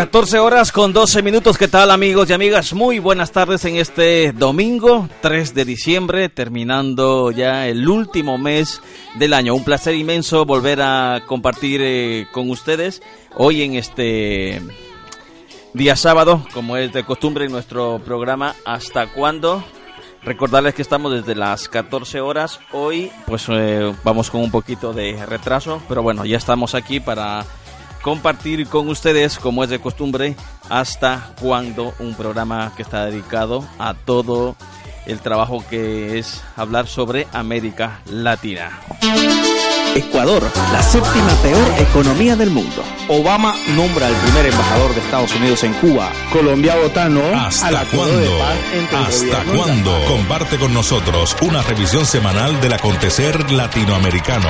14 horas con 12 minutos. ¿Qué tal amigos y amigas? Muy buenas tardes en este domingo 3 de diciembre, terminando ya el último mes del año. Un placer inmenso volver a compartir eh, con ustedes hoy en este día sábado, como es de costumbre en nuestro programa ¿Hasta cuándo? Recordarles que estamos desde las 14 horas. Hoy pues eh, vamos con un poquito de retraso, pero bueno, ya estamos aquí para compartir con ustedes, como es de costumbre, hasta cuando un programa que está dedicado a todo el trabajo que es hablar sobre América Latina. Ecuador, la séptima peor economía del mundo. Obama nombra al primer embajador de Estados Unidos en Cuba. Colombia vota no ¿Hasta cuándo? ¿Hasta cuándo? Comparte con nosotros una revisión semanal del acontecer latinoamericano.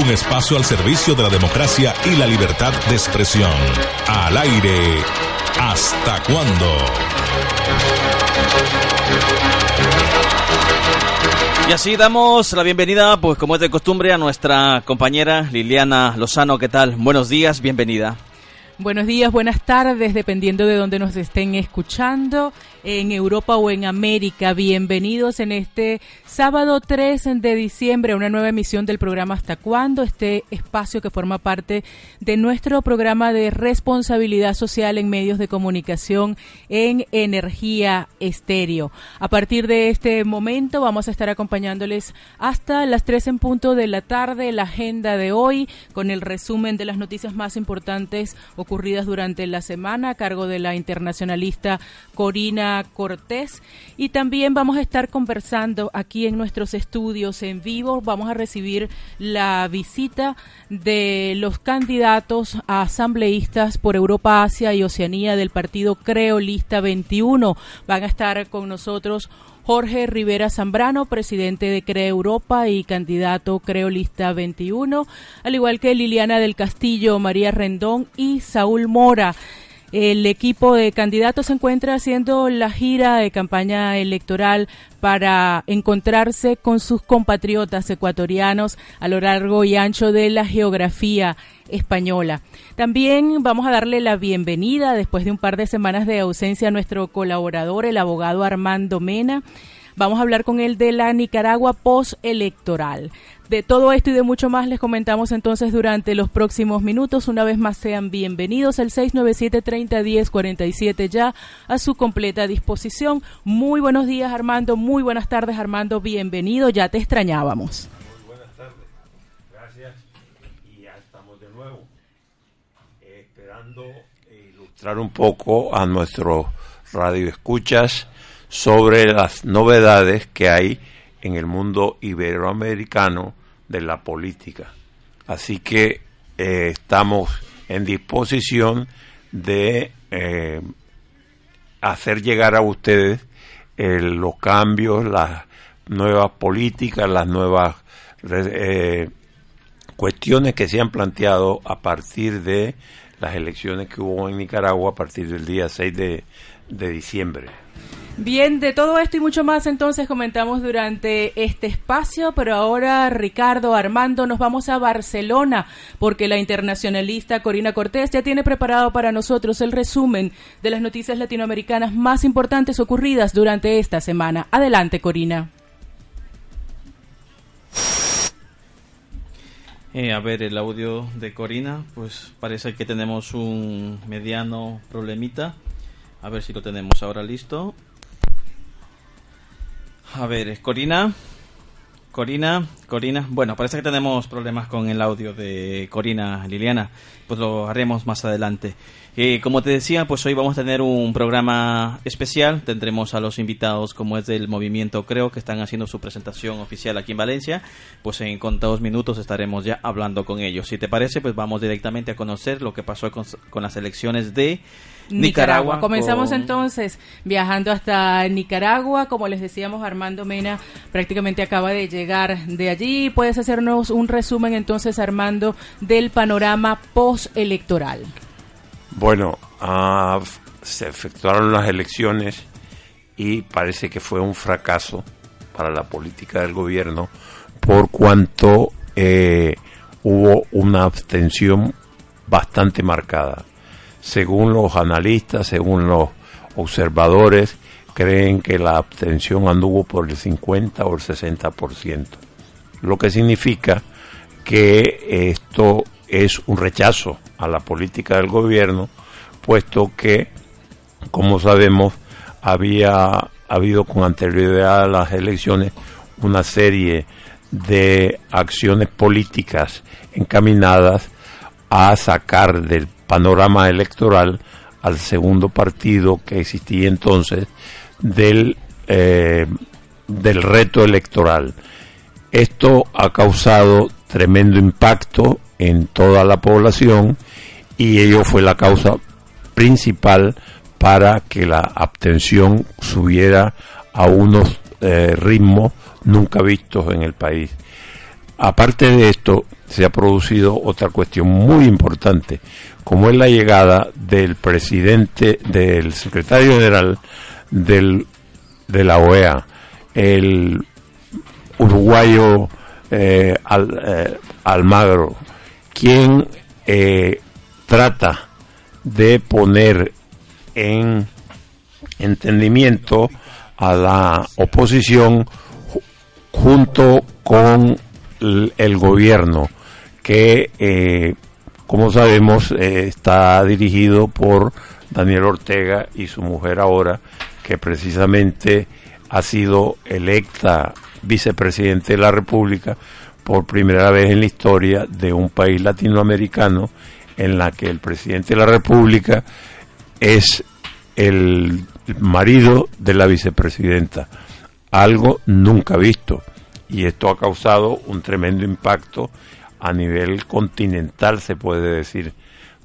Un espacio al servicio de la democracia y la libertad de expresión. Al aire. ¿Hasta cuándo? Y así damos la bienvenida, pues como es de costumbre, a nuestra compañera Liliana Lozano. ¿Qué tal? Buenos días, bienvenida. Buenos días, buenas tardes, dependiendo de donde nos estén escuchando, en Europa o en América. Bienvenidos en este sábado 3 de diciembre a una nueva emisión del programa Hasta cuándo, este espacio que forma parte de nuestro programa de responsabilidad social en medios de comunicación en Energía Estéreo. A partir de este momento vamos a estar acompañándoles hasta las 3 en punto de la tarde, la agenda de hoy, con el resumen de las noticias más importantes ocurridas durante la semana a cargo de la internacionalista Corina Cortés. Y también vamos a estar conversando aquí en nuestros estudios en vivo. Vamos a recibir la visita de los candidatos a asambleístas por Europa, Asia y Oceanía del partido Creolista 21. Van a estar con nosotros Jorge Rivera Zambrano, presidente de CRE Europa y candidato Creolista 21, al igual que Liliana del Castillo, María Rendón y Saúl Mora. El equipo de candidatos se encuentra haciendo la gira de campaña electoral para encontrarse con sus compatriotas ecuatorianos a lo largo y ancho de la geografía española. También vamos a darle la bienvenida después de un par de semanas de ausencia a nuestro colaborador, el abogado Armando Mena. Vamos a hablar con él de la Nicaragua postelectoral. De todo esto y de mucho más les comentamos entonces durante los próximos minutos. Una vez más sean bienvenidos al 697-3010-47 ya a su completa disposición. Muy buenos días Armando, muy buenas tardes Armando, bienvenido, ya te extrañábamos. Muy buenas tardes, gracias y ya estamos de nuevo eh, esperando un poco a nuestros radioescuchas sobre las novedades que hay en el mundo iberoamericano de la política. Así que eh, estamos en disposición de eh, hacer llegar a ustedes eh, los cambios, las nuevas políticas, las nuevas cuestiones que se han planteado a partir de las elecciones que hubo en Nicaragua a partir del día 6 de, de diciembre. Bien, de todo esto y mucho más entonces comentamos durante este espacio, pero ahora Ricardo, Armando, nos vamos a Barcelona porque la internacionalista Corina Cortés ya tiene preparado para nosotros el resumen de las noticias latinoamericanas más importantes ocurridas durante esta semana. Adelante, Corina. Eh, a ver, el audio de Corina, pues parece que tenemos un mediano problemita. A ver si lo tenemos ahora listo. A ver, Corina. Corina, Corina. Bueno, parece que tenemos problemas con el audio de Corina Liliana. Pues lo haremos más adelante. Eh, como te decía, pues hoy vamos a tener un programa especial. Tendremos a los invitados, como es del movimiento Creo, que están haciendo su presentación oficial aquí en Valencia. Pues en contados minutos estaremos ya hablando con ellos. Si te parece, pues vamos directamente a conocer lo que pasó con, con las elecciones de Nicaragua. Comenzamos entonces viajando hasta Nicaragua. Como les decíamos, Armando Mena prácticamente acaba de llegar de allí. ¿Puedes hacernos un resumen entonces, Armando, del panorama postelectoral? Bueno, ah, se efectuaron las elecciones y parece que fue un fracaso para la política del gobierno por cuanto eh, hubo una abstención bastante marcada. Según los analistas, según los observadores, creen que la abstención anduvo por el 50 o el 60%, lo que significa que esto es un rechazo a la política del gobierno, puesto que, como sabemos, había habido con anterioridad a las elecciones una serie de acciones políticas encaminadas a sacar del panorama electoral al segundo partido que existía entonces del, eh, del reto electoral. Esto ha causado tremendo impacto en toda la población y ello fue la causa principal para que la abstención subiera a unos eh, ritmos nunca vistos en el país. Aparte de esto, se ha producido otra cuestión muy importante, como es la llegada del presidente, del secretario general del, de la OEA, el uruguayo eh, eh, Almagro, quien eh, trata de poner en entendimiento a la oposición junto con el gobierno que como sabemos, eh, está dirigido por Daniel Ortega y su mujer ahora, que precisamente ha sido electa vicepresidente de la República por primera vez en la historia de un país latinoamericano en la que el presidente de la República es el marido de la vicepresidenta, algo nunca visto. Y esto ha causado un tremendo impacto a nivel continental, se puede decir,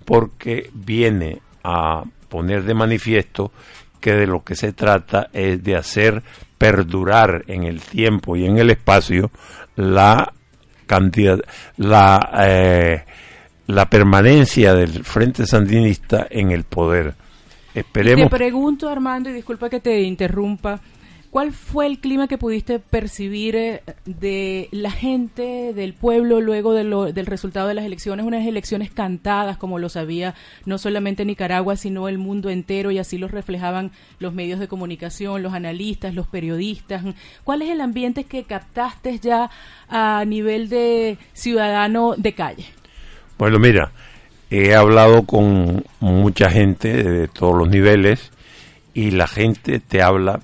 porque viene a poner de manifiesto que de lo que se trata es de hacer perdurar en el tiempo y en el espacio la cantidad, la, eh, la permanencia del Frente Sandinista en el poder. Esperemos. te pregunto, Armando, y disculpa que te interrumpa, ¿Cuál fue el clima que pudiste percibir eh, de la gente, del pueblo, luego del resultado de las elecciones? Unas elecciones cantadas, como lo sabía no solamente Nicaragua, sino el mundo entero, y así lo reflejaban los medios de comunicación, los analistas, los periodistas. ¿Cuál es el ambiente que captaste ya a nivel de ciudadano de calle? Bueno, mira, he hablado con mucha gente de todos los niveles y la gente te habla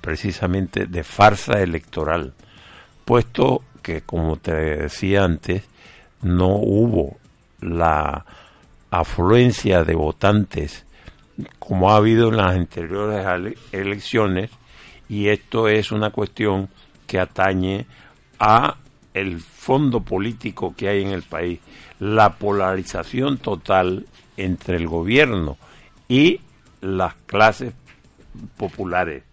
precisamente de farsa electoral, puesto que, como te decía antes, no hubo la afluencia de votantes como ha habido en las anteriores elecciones y esto es una cuestión que atañe a el fondo político que hay en el país, la polarización total entre el gobierno y las clases populares.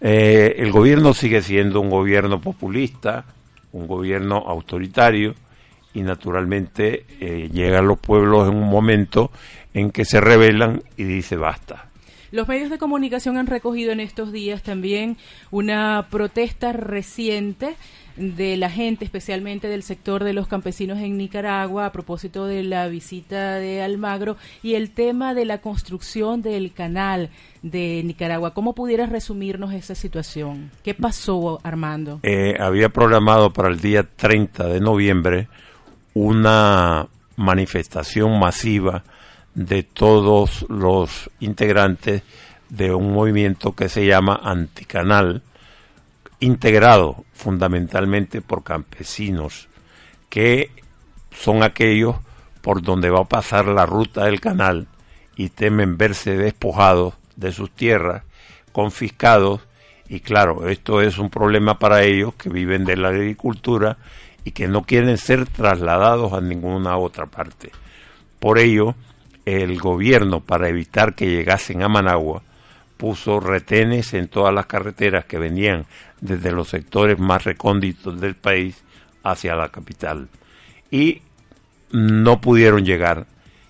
Eh, el gobierno sigue siendo un gobierno populista, un gobierno autoritario y naturalmente eh, llegan los pueblos en un momento en que se rebelan y dice basta. Los medios de comunicación han recogido en estos días también una protesta reciente de la gente, especialmente del sector de los campesinos en Nicaragua, a propósito de la visita de Almagro y el tema de la construcción del canal de Nicaragua. ¿Cómo pudieras resumirnos esa situación? ¿Qué pasó, Armando? Eh, había programado para el día 30 de noviembre una manifestación masiva de todos los integrantes de un movimiento que se llama Anticanal, integrado fundamentalmente por campesinos, que son aquellos por donde va a pasar la ruta del canal y temen verse despojados de sus tierras, confiscados, y claro, esto es un problema para ellos que viven de la agricultura y que no quieren ser trasladados a ninguna otra parte. Por ello, el gobierno, para evitar que llegasen a Managua, puso retenes en todas las carreteras que venían desde los sectores más recónditos del país hacia la capital. Y no pudieron llegar.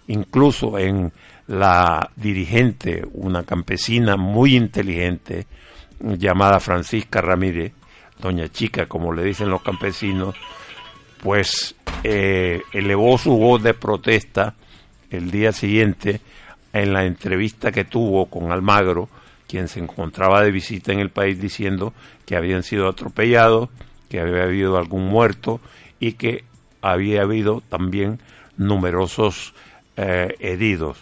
Incluso en la dirigente, una campesina muy inteligente, llamada Francisca Ramírez, doña chica, como le dicen los campesinos, pues eh, elevó su voz de protesta el día siguiente en la entrevista que tuvo con Almagro, quien se encontraba de visita en el país diciendo que habían sido atropellados, que había habido algún muerto y que había habido también numerosos eh, heridos.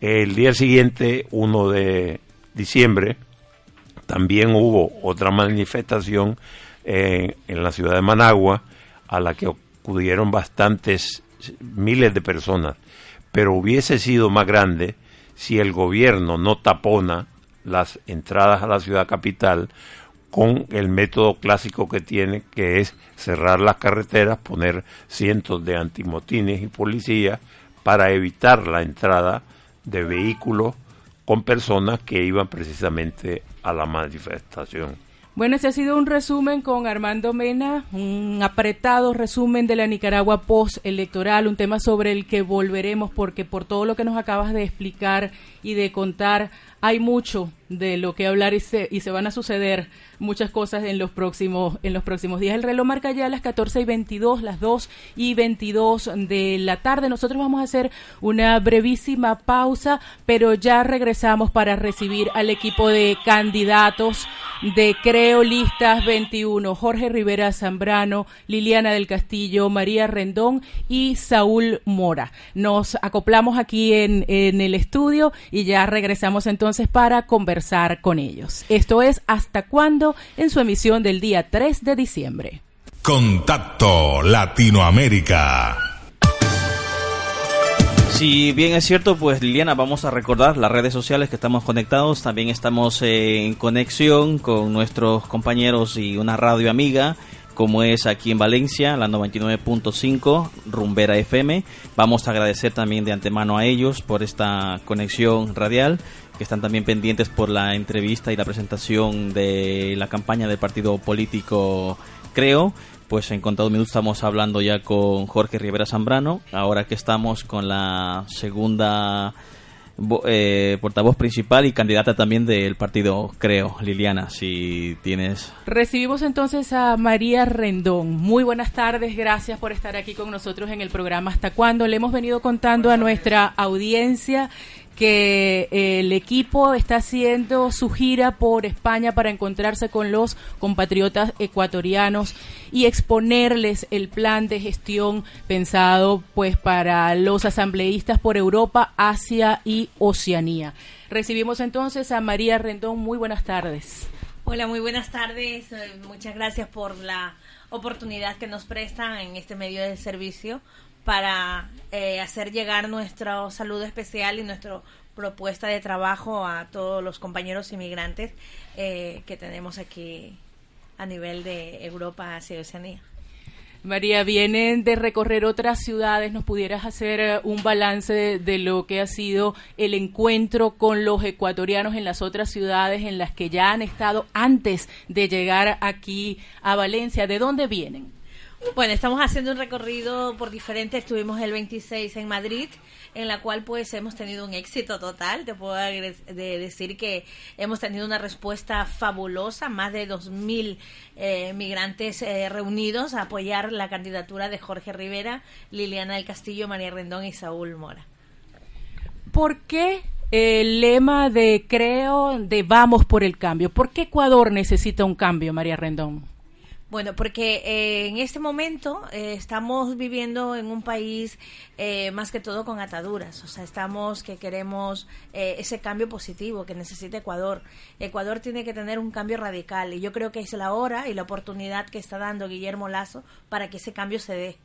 El día siguiente, 1 de diciembre, también hubo otra manifestación eh, en la ciudad de Managua a la que acudieron bastantes miles de personas, pero hubiese sido más grande si el gobierno no tapona las entradas a la ciudad capital con el método clásico que tiene, que es cerrar las carreteras, poner cientos de antimotines y policías para evitar la entrada de vehículos con personas que iban precisamente a la manifestación. Bueno, ese ha sido un resumen con Armando Mena, un apretado resumen de la Nicaragua post-electoral, un tema sobre el que volveremos porque por todo lo que nos acabas de explicar y de contar, hay mucho de lo que hablar y se, y se van a suceder muchas cosas en los próximos en los próximos días. El reloj marca ya las 14 y 22, las 2 y 22 de la tarde. Nosotros vamos a hacer una brevísima pausa, pero ya regresamos para recibir al equipo de candidatos de Creo Listas 21, Jorge Rivera Zambrano, Liliana del Castillo, María Rendón y Saúl Mora. Nos acoplamos aquí en, en el estudio y ya regresamos entonces para conversar con ellos. Esto es Hasta cuándo en su emisión del día 3 de diciembre. Contacto Latinoamérica. Si bien es cierto, pues Liliana, vamos a recordar las redes sociales que estamos conectados. También estamos en conexión con nuestros compañeros y una radio amiga, como es aquí en Valencia, la 99.5, Rumbera FM. Vamos a agradecer también de antemano a ellos por esta conexión radial, que están también pendientes por la entrevista y la presentación de la campaña del partido político Creo pues en contado minutos estamos hablando ya con Jorge Rivera Zambrano, ahora que estamos con la segunda eh, portavoz principal y candidata también del partido, creo, Liliana, si tienes... Recibimos entonces a María Rendón. Muy buenas tardes, gracias por estar aquí con nosotros en el programa Hasta cuándo. Le hemos venido contando a nuestra audiencia que eh, el equipo está haciendo su gira por España para encontrarse con los compatriotas ecuatorianos y exponerles el plan de gestión pensado pues para los asambleístas por Europa, Asia y Oceanía. Recibimos entonces a María Rendón. Muy buenas tardes. Hola, muy buenas tardes. Eh, muchas gracias por la oportunidad que nos prestan en este medio de servicio para eh, hacer llegar nuestro saludo especial y nuestra propuesta de trabajo a todos los compañeros inmigrantes eh, que tenemos aquí a nivel de Europa, Asia y Oceanía. María, vienen de recorrer otras ciudades. ¿Nos pudieras hacer eh, un balance de, de, lo que ha sido el encuentro con los ecuatorianos en las otras ciudades en las que ya han estado antes de llegar aquí a Valencia? ¿De dónde vienen? Bueno, estamos haciendo un recorrido por diferentes, estuvimos el 26 en Madrid, en la cual pues hemos tenido un éxito total, te puedo de decir que hemos tenido una respuesta fabulosa, más de 2.000 eh, migrantes eh, reunidos a apoyar la candidatura de Jorge Rivera, Liliana del Castillo, María Rendón y Saúl Mora. ¿Por qué el lema de creo de vamos por el cambio? ¿Por qué Ecuador necesita un cambio, María Rendón? Bueno, porque eh, en este momento eh, estamos viviendo en un país eh, más que todo con ataduras, o sea, estamos que queremos ese cambio positivo que necesita Ecuador. Ecuador tiene que tener un cambio radical y yo creo que es la hora y la oportunidad que está dando Guillermo Lazo para que ese cambio se dé.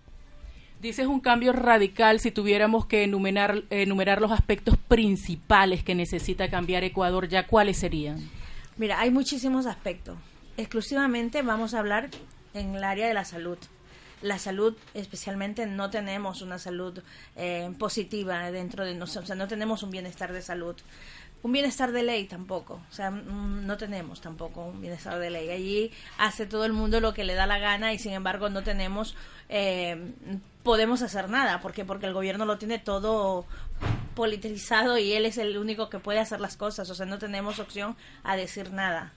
Dices un cambio radical si tuviéramos que enumerar, enumerar los aspectos principales que necesita cambiar Ecuador, ¿ya cuáles serían? Mira, hay muchísimos aspectos exclusivamente vamos a hablar en el área de la salud. La salud, especialmente, no tenemos una salud eh, positiva dentro de nosotros, o sea, no tenemos un bienestar de salud. Un bienestar de ley tampoco, o sea, mm, no tenemos tampoco un bienestar de ley. Allí hace todo el mundo lo que le da la gana y sin embargo no tenemos, eh, podemos hacer nada, porque porque el gobierno lo tiene todo politizado y él es el único que puede hacer las cosas, o sea, no tenemos opción a decir nada.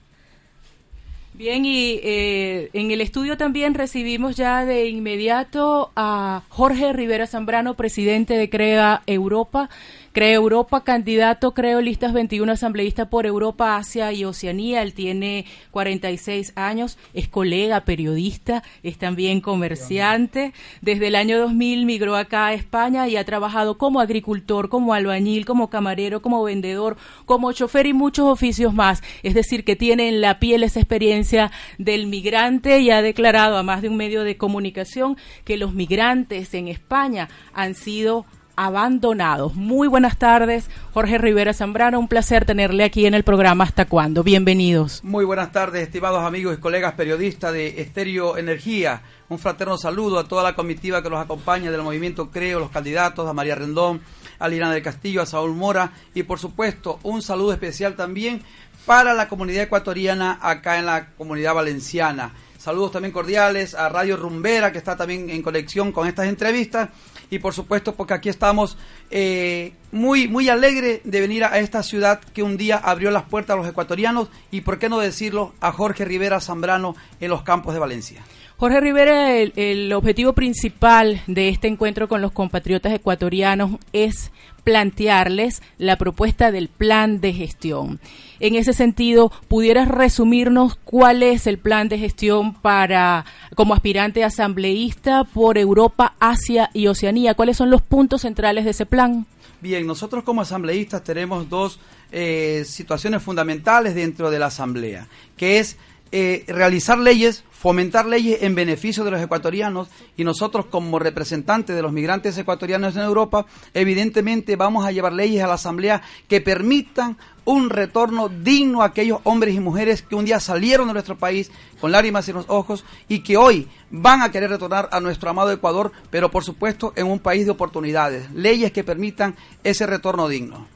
Bien, y eh, en el estudio también recibimos ya de inmediato a Jorge Rivera Zambrano, presidente de CREA Europa. CREA Europa, candidato, creo, listas 21 asambleísta por Europa, Asia y Oceanía. Él tiene 46 años, es colega, periodista, es también comerciante. Desde el año 2000 migró acá a España y ha trabajado como agricultor, como albañil, como camarero, como vendedor, como chofer y muchos oficios más. Es decir, que tiene en la piel esa experiencia del migrante y ha declarado a más de un medio de comunicación que los migrantes en España han sido abandonados. Muy buenas tardes, Jorge Rivera Zambrano, un placer tenerle aquí en el programa Hasta cuándo. Bienvenidos. Muy buenas tardes, estimados amigos y colegas periodistas de Estéreo Energía. Un fraterno saludo a toda la comitiva que los acompaña del movimiento Creo, los candidatos, a María Rendón, a Liliana del Castillo, a Saúl Mora y por supuesto un saludo especial también para la comunidad ecuatoriana acá en la comunidad valenciana. Saludos también cordiales a Radio Rumbera, que está también en conexión con estas entrevistas. Y por supuesto, porque aquí estamos eh, muy, muy alegre de venir a esta ciudad que un día abrió las puertas a los ecuatorianos y, por qué no decirlo, a Jorge Rivera Zambrano en los campos de Valencia. Jorge Rivera, el, objetivo principal de este encuentro con los compatriotas ecuatorianos es plantearles la propuesta del plan de gestión. En ese sentido, ¿pudieras resumirnos cuál es el plan de gestión para como aspirante asambleísta por Europa, Asia y Oceanía? ¿Cuáles son los puntos centrales de ese plan? Bien, nosotros como asambleístas tenemos dos eh, situaciones fundamentales dentro de la asamblea, que es eh, realizar leyes, fomentar leyes en beneficio de los ecuatorianos y nosotros como representantes de los migrantes ecuatorianos en Europa, evidentemente vamos a llevar leyes a la Asamblea que permitan un retorno digno a aquellos hombres y mujeres que un día salieron de nuestro país con lágrimas en los ojos y que hoy van a querer retornar a nuestro amado Ecuador, pero por supuesto en un país de oportunidades, leyes que permitan ese retorno digno.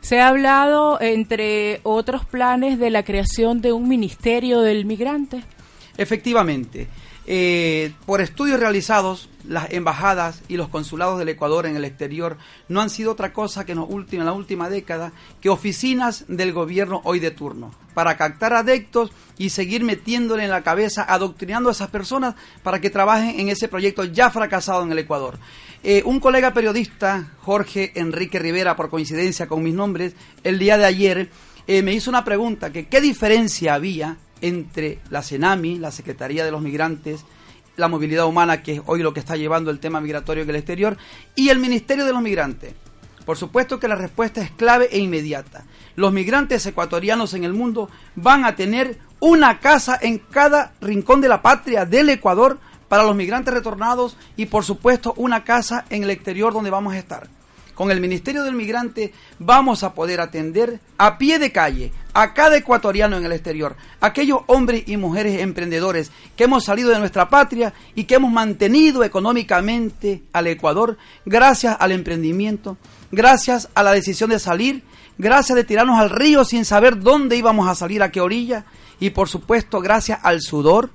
Se ha hablado, entre otros planes, de la creación de un ministerio del migrante. Efectivamente. Eh, por estudios realizados, las embajadas y los consulados del Ecuador en el exterior no han sido otra cosa que en, en la última década que oficinas del gobierno hoy de turno, para captar adeptos y seguir metiéndole en la cabeza, adoctrinando a esas personas para que trabajen en ese proyecto ya fracasado en el Ecuador. Eh, un colega periodista, Jorge Enrique Rivera, por coincidencia con mis nombres, el día de ayer eh, me hizo una pregunta, que qué diferencia había entre la CENAMI, la Secretaría de los Migrantes, la Movilidad Humana, que es hoy lo que está llevando el tema migratorio en el exterior, y el Ministerio de los Migrantes. Por supuesto que la respuesta es clave e inmediata. Los migrantes ecuatorianos en el mundo van a tener una casa en cada rincón de la patria del Ecuador para los migrantes retornados y por supuesto una casa en el exterior donde vamos a estar. Con el Ministerio del Migrante vamos a poder atender a pie de calle a cada ecuatoriano en el exterior, aquellos hombres y mujeres emprendedores que hemos salido de nuestra patria y que hemos mantenido económicamente al Ecuador gracias al emprendimiento, gracias a la decisión de salir, gracias de tirarnos al río sin saber dónde íbamos a salir, a qué orilla y por supuesto gracias al sudor,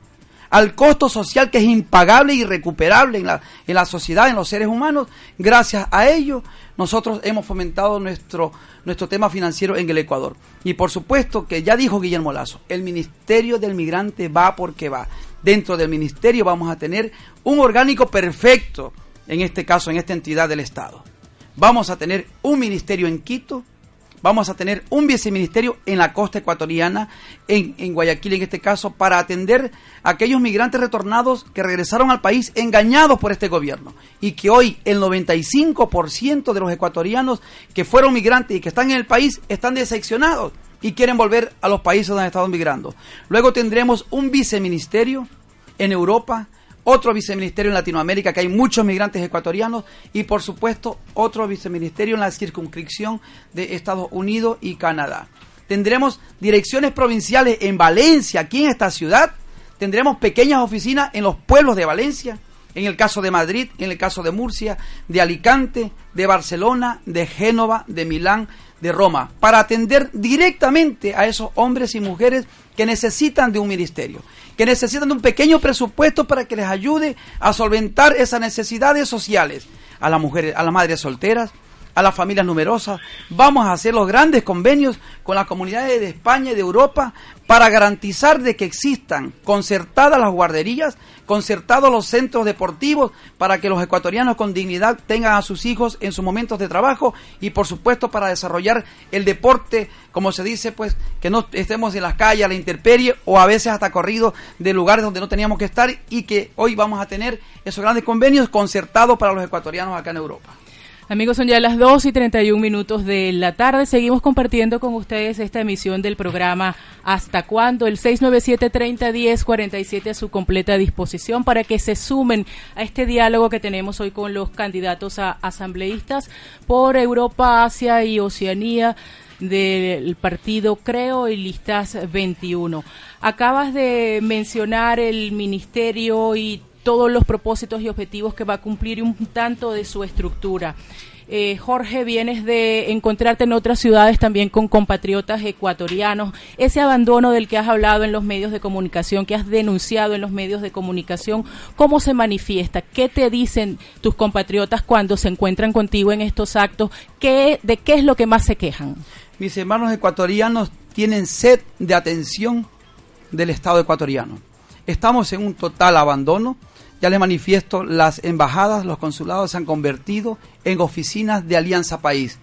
al costo social que es impagable y irrecuperable en la, en la sociedad, en los seres humanos. Gracias a ello, nosotros hemos fomentado nuestro, nuestro tema financiero en el Ecuador. Y por supuesto que ya dijo Guillermo Lazo, el Ministerio del Migrante va porque va. Dentro del Ministerio vamos a tener un orgánico perfecto, en este caso, en esta entidad del Estado. Vamos a tener un ministerio en Quito, vamos a tener un viceministerio en la costa ecuatoriana, en, en, Guayaquil en este caso, para atender a aquellos migrantes retornados que regresaron al país engañados por este gobierno y que hoy el 95% de los ecuatorianos que fueron migrantes y que están en el país están decepcionados y quieren volver a los países donde han estado migrando. Luego tendremos un viceministerio en Europa, otro viceministerio en Latinoamérica, que hay muchos migrantes ecuatorianos, y por supuesto otro viceministerio en la circunscripción de Estados Unidos y Canadá. Tendremos direcciones provinciales en Valencia, aquí en esta ciudad. Tendremos pequeñas oficinas en los pueblos de Valencia, en el caso de Madrid, en el caso de Murcia, de Alicante, de Barcelona, de Génova, de Milán, de Roma, para atender directamente a esos hombres y mujeres que necesitan de un ministerio, que necesitan un pequeño presupuesto para que les ayude a solventar esas necesidades sociales, a las mujeres, a las madres solteras, a las familias numerosas. Vamos a hacer los grandes convenios con las comunidades de España y de Europa para garantizar de que existan concertadas las guarderías, concertados los centros deportivos para que los ecuatorianos con dignidad tengan a sus hijos en sus momentos de trabajo y por supuesto para desarrollar el deporte, como se dice, pues que no estemos en las calles a la intemperie o a veces hasta corridos de lugares donde no teníamos que estar y que hoy vamos a tener esos grandes convenios concertados para los ecuatorianos acá en Europa. Amigos, son ya las 2 y 31 minutos de la tarde. Seguimos compartiendo con ustedes esta emisión del programa ¿Hasta cuándo? El 697-3010-47 a su completa disposición para que se sumen a este diálogo que tenemos hoy con los candidatos a asambleístas por Europa, Asia y Oceanía del partido Creo y Listas 21. Acabas de mencionar el ministerio y todos los propósitos y objetivos que va a cumplir y un tanto de su estructura. Eh, Jorge, vienes de encontrarte en otras ciudades también con compatriotas ecuatorianos. Ese abandono del que has hablado en los medios de comunicación, que has denunciado en los medios de comunicación, ¿cómo se manifiesta? ¿Qué te dicen tus compatriotas cuando se encuentran contigo en estos actos? ¿Qué, ¿De qué es lo que más se quejan? Mis hermanos ecuatorianos tienen sed de atención del Estado ecuatoriano. Estamos en un total abandono ya les manifiesto, las embajadas, los consulados se han convertido en oficinas de Alianza País,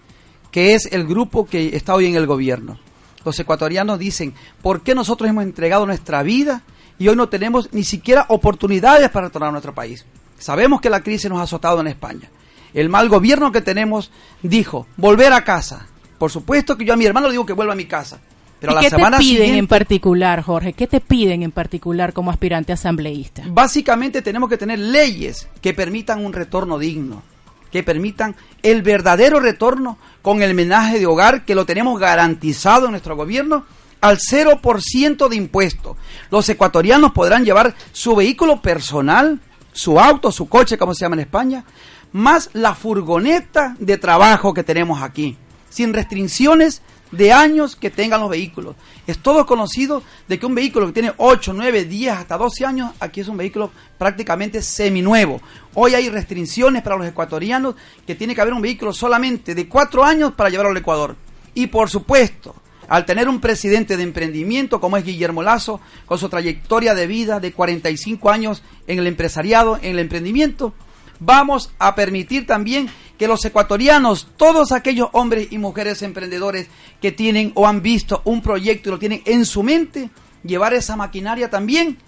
que es el grupo que está hoy en el gobierno. Los ecuatorianos dicen, ¿por qué nosotros hemos entregado nuestra vida y hoy no tenemos ni siquiera oportunidades para retornar a nuestro país? Sabemos que la crisis nos ha azotado en España. El mal gobierno que tenemos dijo, volver a casa. Por supuesto que yo a mi hermano le digo que vuelva a mi casa. Pero ¿Y qué te piden en particular, Jorge? ¿Qué te piden en particular como aspirante asambleísta? Básicamente tenemos que tener leyes que permitan un retorno digno, que permitan el verdadero retorno con el menaje de hogar que lo tenemos garantizado en nuestro gobierno al 0% de impuesto. Los ecuatorianos podrán llevar su vehículo personal, su auto, su coche, como se llama en España, más la furgoneta de trabajo que tenemos aquí, sin restricciones de años que tengan los vehículos. Es todo conocido de que un vehículo que tiene 8, 9, 10, hasta 12 años, aquí es un vehículo prácticamente seminuevo. Hoy hay restricciones para los ecuatorianos que tiene que haber un vehículo solamente de 4 años para llevarlo al Ecuador. Y por supuesto, al tener un presidente de emprendimiento como es Guillermo Lazo, con su trayectoria de vida de 45 años en el empresariado, en el emprendimiento, vamos a permitir también que los ecuatorianos, todos aquellos hombres y mujeres emprendedores que tienen o han visto un proyecto y lo tienen en su mente, llevar esa maquinaria también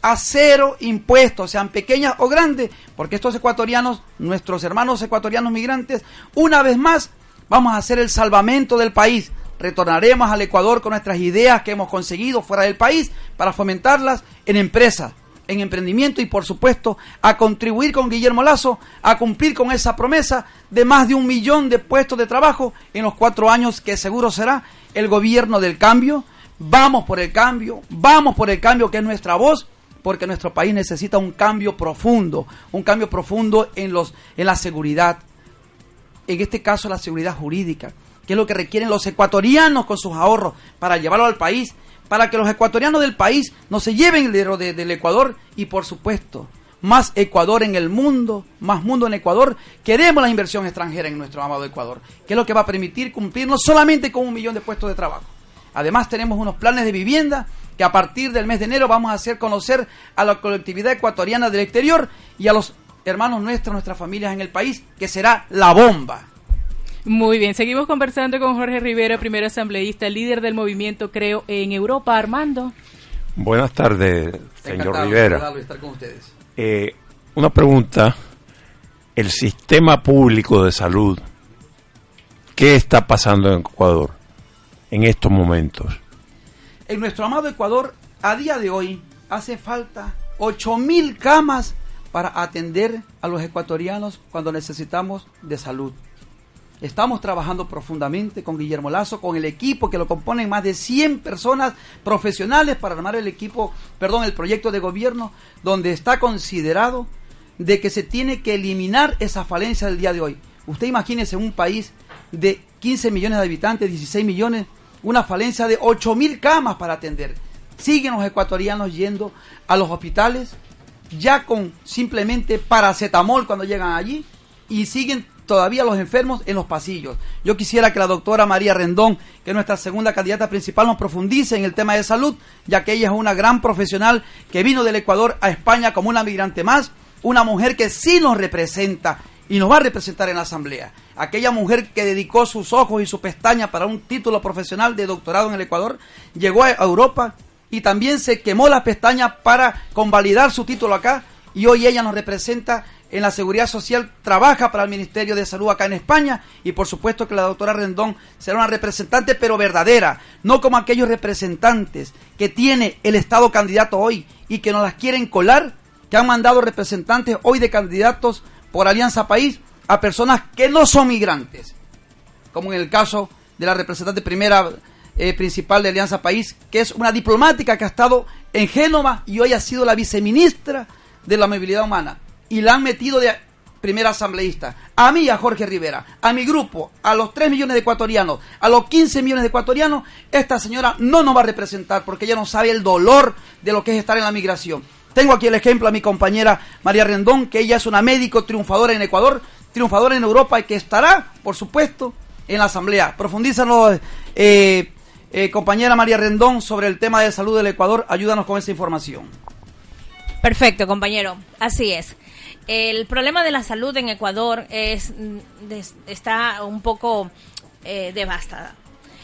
a cero impuestos, sean pequeñas o grandes, porque estos ecuatorianos, nuestros hermanos ecuatorianos migrantes, una vez más vamos a hacer el salvamento del país. Retornaremos al Ecuador con nuestras ideas que hemos conseguido fuera del país para fomentarlas en empresas, en emprendimiento y por supuesto a contribuir con Guillermo Lazo a cumplir con esa promesa de más de un millón de puestos de trabajo en los cuatro años que seguro será el gobierno del cambio. Vamos por el cambio, vamos por el cambio que es nuestra voz, porque nuestro país necesita un cambio profundo, un cambio profundo en, los, en la seguridad, en este caso la seguridad jurídica, que es lo que requieren los ecuatorianos con sus ahorros para llevarlo al país para que los ecuatorianos del país no se lleven el dinero del Ecuador y por supuesto más Ecuador en el mundo, más mundo en Ecuador. Queremos la inversión extranjera en nuestro amado Ecuador, que es lo que va a permitir cumplirnos solamente con un millón de puestos de trabajo. Además tenemos unos planes de vivienda que a partir del mes de enero vamos a hacer conocer a la colectividad ecuatoriana del exterior y a los hermanos nuestros, nuestras familias en el país, que será la bomba. Muy bien, seguimos conversando con Jorge Rivera, primer asambleísta, líder del movimiento Creo en Europa. Armando. Buenas tardes, señor Rivera. estar con ustedes. Eh, una pregunta. El sistema público de salud, ¿qué está pasando en Ecuador en estos momentos? En nuestro amado Ecuador, a día de hoy, hace falta 8.000 camas para atender a los ecuatorianos cuando necesitamos de salud. Estamos trabajando profundamente con Guillermo Lazo, con el equipo que lo componen más de 100 personas profesionales para armar el equipo, perdón, el proyecto de gobierno donde está considerado de que se tiene que eliminar esa falencia del día de hoy. Usted imagínese un país de 15 millones de habitantes, 16 millones, una falencia de 8 mil camas para atender. Siguen los ecuatorianos yendo a los hospitales ya con simplemente paracetamol cuando llegan allí y siguen todavía los enfermos en los pasillos. Yo quisiera que la doctora María Rendón, que es nuestra segunda candidata principal, nos profundice en el tema de salud, ya que ella es una gran profesional que vino del Ecuador a España como una migrante más, una mujer que sí nos representa y nos va a representar en la Asamblea. Aquella mujer que dedicó sus ojos y su pestaña para un título profesional de doctorado en el Ecuador, llegó a Europa y también se quemó las pestañas para convalidar su título acá y hoy ella nos representa en la seguridad social, trabaja para el Ministerio de Salud acá en España y por supuesto que la doctora Rendón será una representante pero verdadera, no como aquellos representantes que tiene el Estado candidato hoy y que nos las quieren colar, que han mandado representantes hoy de candidatos por Alianza País a personas que no son migrantes, como en el caso de la representante primera eh, principal de Alianza País, que es una diplomática que ha estado en Génova y hoy ha sido la viceministra de la movilidad humana. Y la han metido de primera asambleísta. A mí, a Jorge Rivera, a mi grupo, a los 3 millones de ecuatorianos, a los 15 millones de ecuatorianos, esta señora no nos va a representar porque ella no sabe el dolor de lo que es estar en la migración. Tengo aquí el ejemplo a mi compañera María Rendón, que ella es una médico triunfadora en Ecuador, triunfadora en Europa y que estará, por supuesto, en la asamblea. Profundízanos, eh, eh, compañera María Rendón, sobre el tema de salud del Ecuador. Ayúdanos con esa información. Perfecto, compañero. Así es. El problema de la salud en Ecuador es des- está un poco eh, devastada.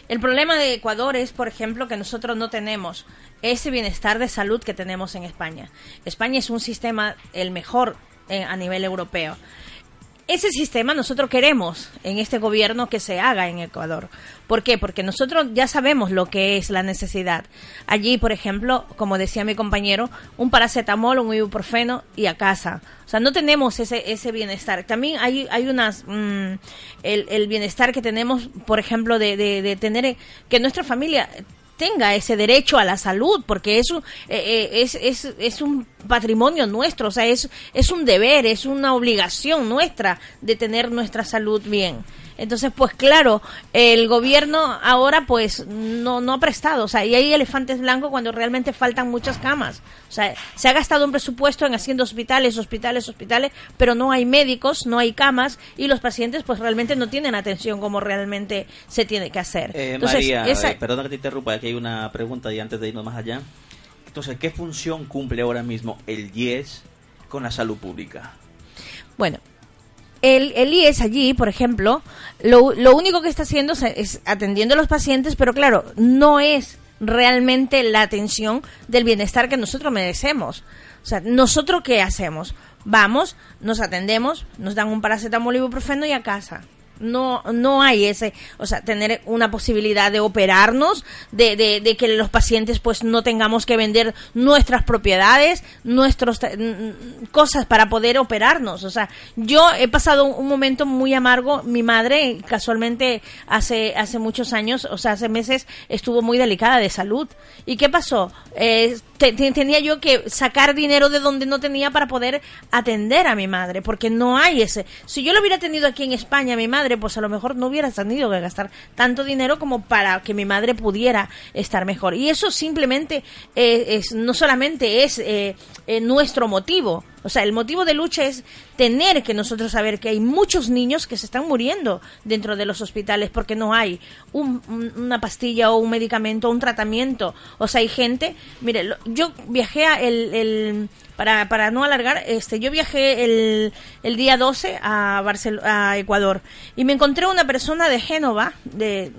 El problema de Ecuador es, por ejemplo, que nosotros no tenemos ese bienestar de salud que tenemos en España. España es un sistema el mejor eh, a nivel europeo. Ese sistema nosotros queremos en este gobierno que se haga en Ecuador. ¿Por qué? Porque nosotros ya sabemos lo que es la necesidad. Allí, por ejemplo, como decía mi compañero, un paracetamol, un ibuprofeno y a casa. O sea, no tenemos ese, ese bienestar. También hay, hay unas... mm, el, el bienestar que tenemos, por ejemplo, de, de, tener... que nuestra familia tenga ese derecho a la salud, porque eso eh, eh, es, es, es un patrimonio nuestro, o sea, es, es un deber, es una obligación nuestra de tener nuestra salud bien. Entonces, pues claro, el gobierno ahora pues no, no ha prestado, o sea, y hay elefantes blancos cuando realmente faltan muchas camas. O sea, se ha gastado un presupuesto en haciendo hospitales, hospitales, hospitales, pero no hay médicos, no hay camas y los pacientes pues realmente no tienen atención como realmente se tiene que hacer. Eh, Entonces, María, esa- eh, perdona que te interrumpa, aquí hay una pregunta y antes de irnos más allá. Entonces, ¿qué función cumple ahora mismo el IES con la salud pública? Bueno, el, el IES allí, por ejemplo, lo, lo único que está haciendo es, atendiendo a los pacientes, pero claro, no es realmente la atención del bienestar que nosotros merecemos. O sea, ¿nosotros qué hacemos? Vamos, nos atendemos, nos dan un paracetamol ibuprofeno y a casa. No, no hay ese, o sea, tener una posibilidad de operarnos, de, de, que los pacientes pues no tengamos que vender nuestras propiedades, mm, cosas para poder operarnos. O sea, yo he pasado un, momento muy amargo. Mi madre, casualmente, hace, hace muchos años, o sea, hace meses, estuvo muy delicada de salud. ¿Y qué pasó? Eh, te- tenía yo que sacar dinero de donde no tenía para poder atender a mi madre, porque no hay ese. Si yo lo hubiera tenido aquí en España, mi madre, pues a lo mejor no hubiera tenido que gastar tanto dinero como para que mi madre pudiera estar mejor. Y eso simplemente eh, es, no solamente es eh, eh, nuestro motivo, O sea, el motivo de lucha es tener que nosotros saber que hay muchos niños que se están muriendo dentro de los hospitales porque no hay una pastilla o un medicamento o un tratamiento. O sea, hay gente, mire, yo viajé a para, para no alargar, este, yo viajé el, el día 12 a, a Ecuador y me encontré una persona de Génova de,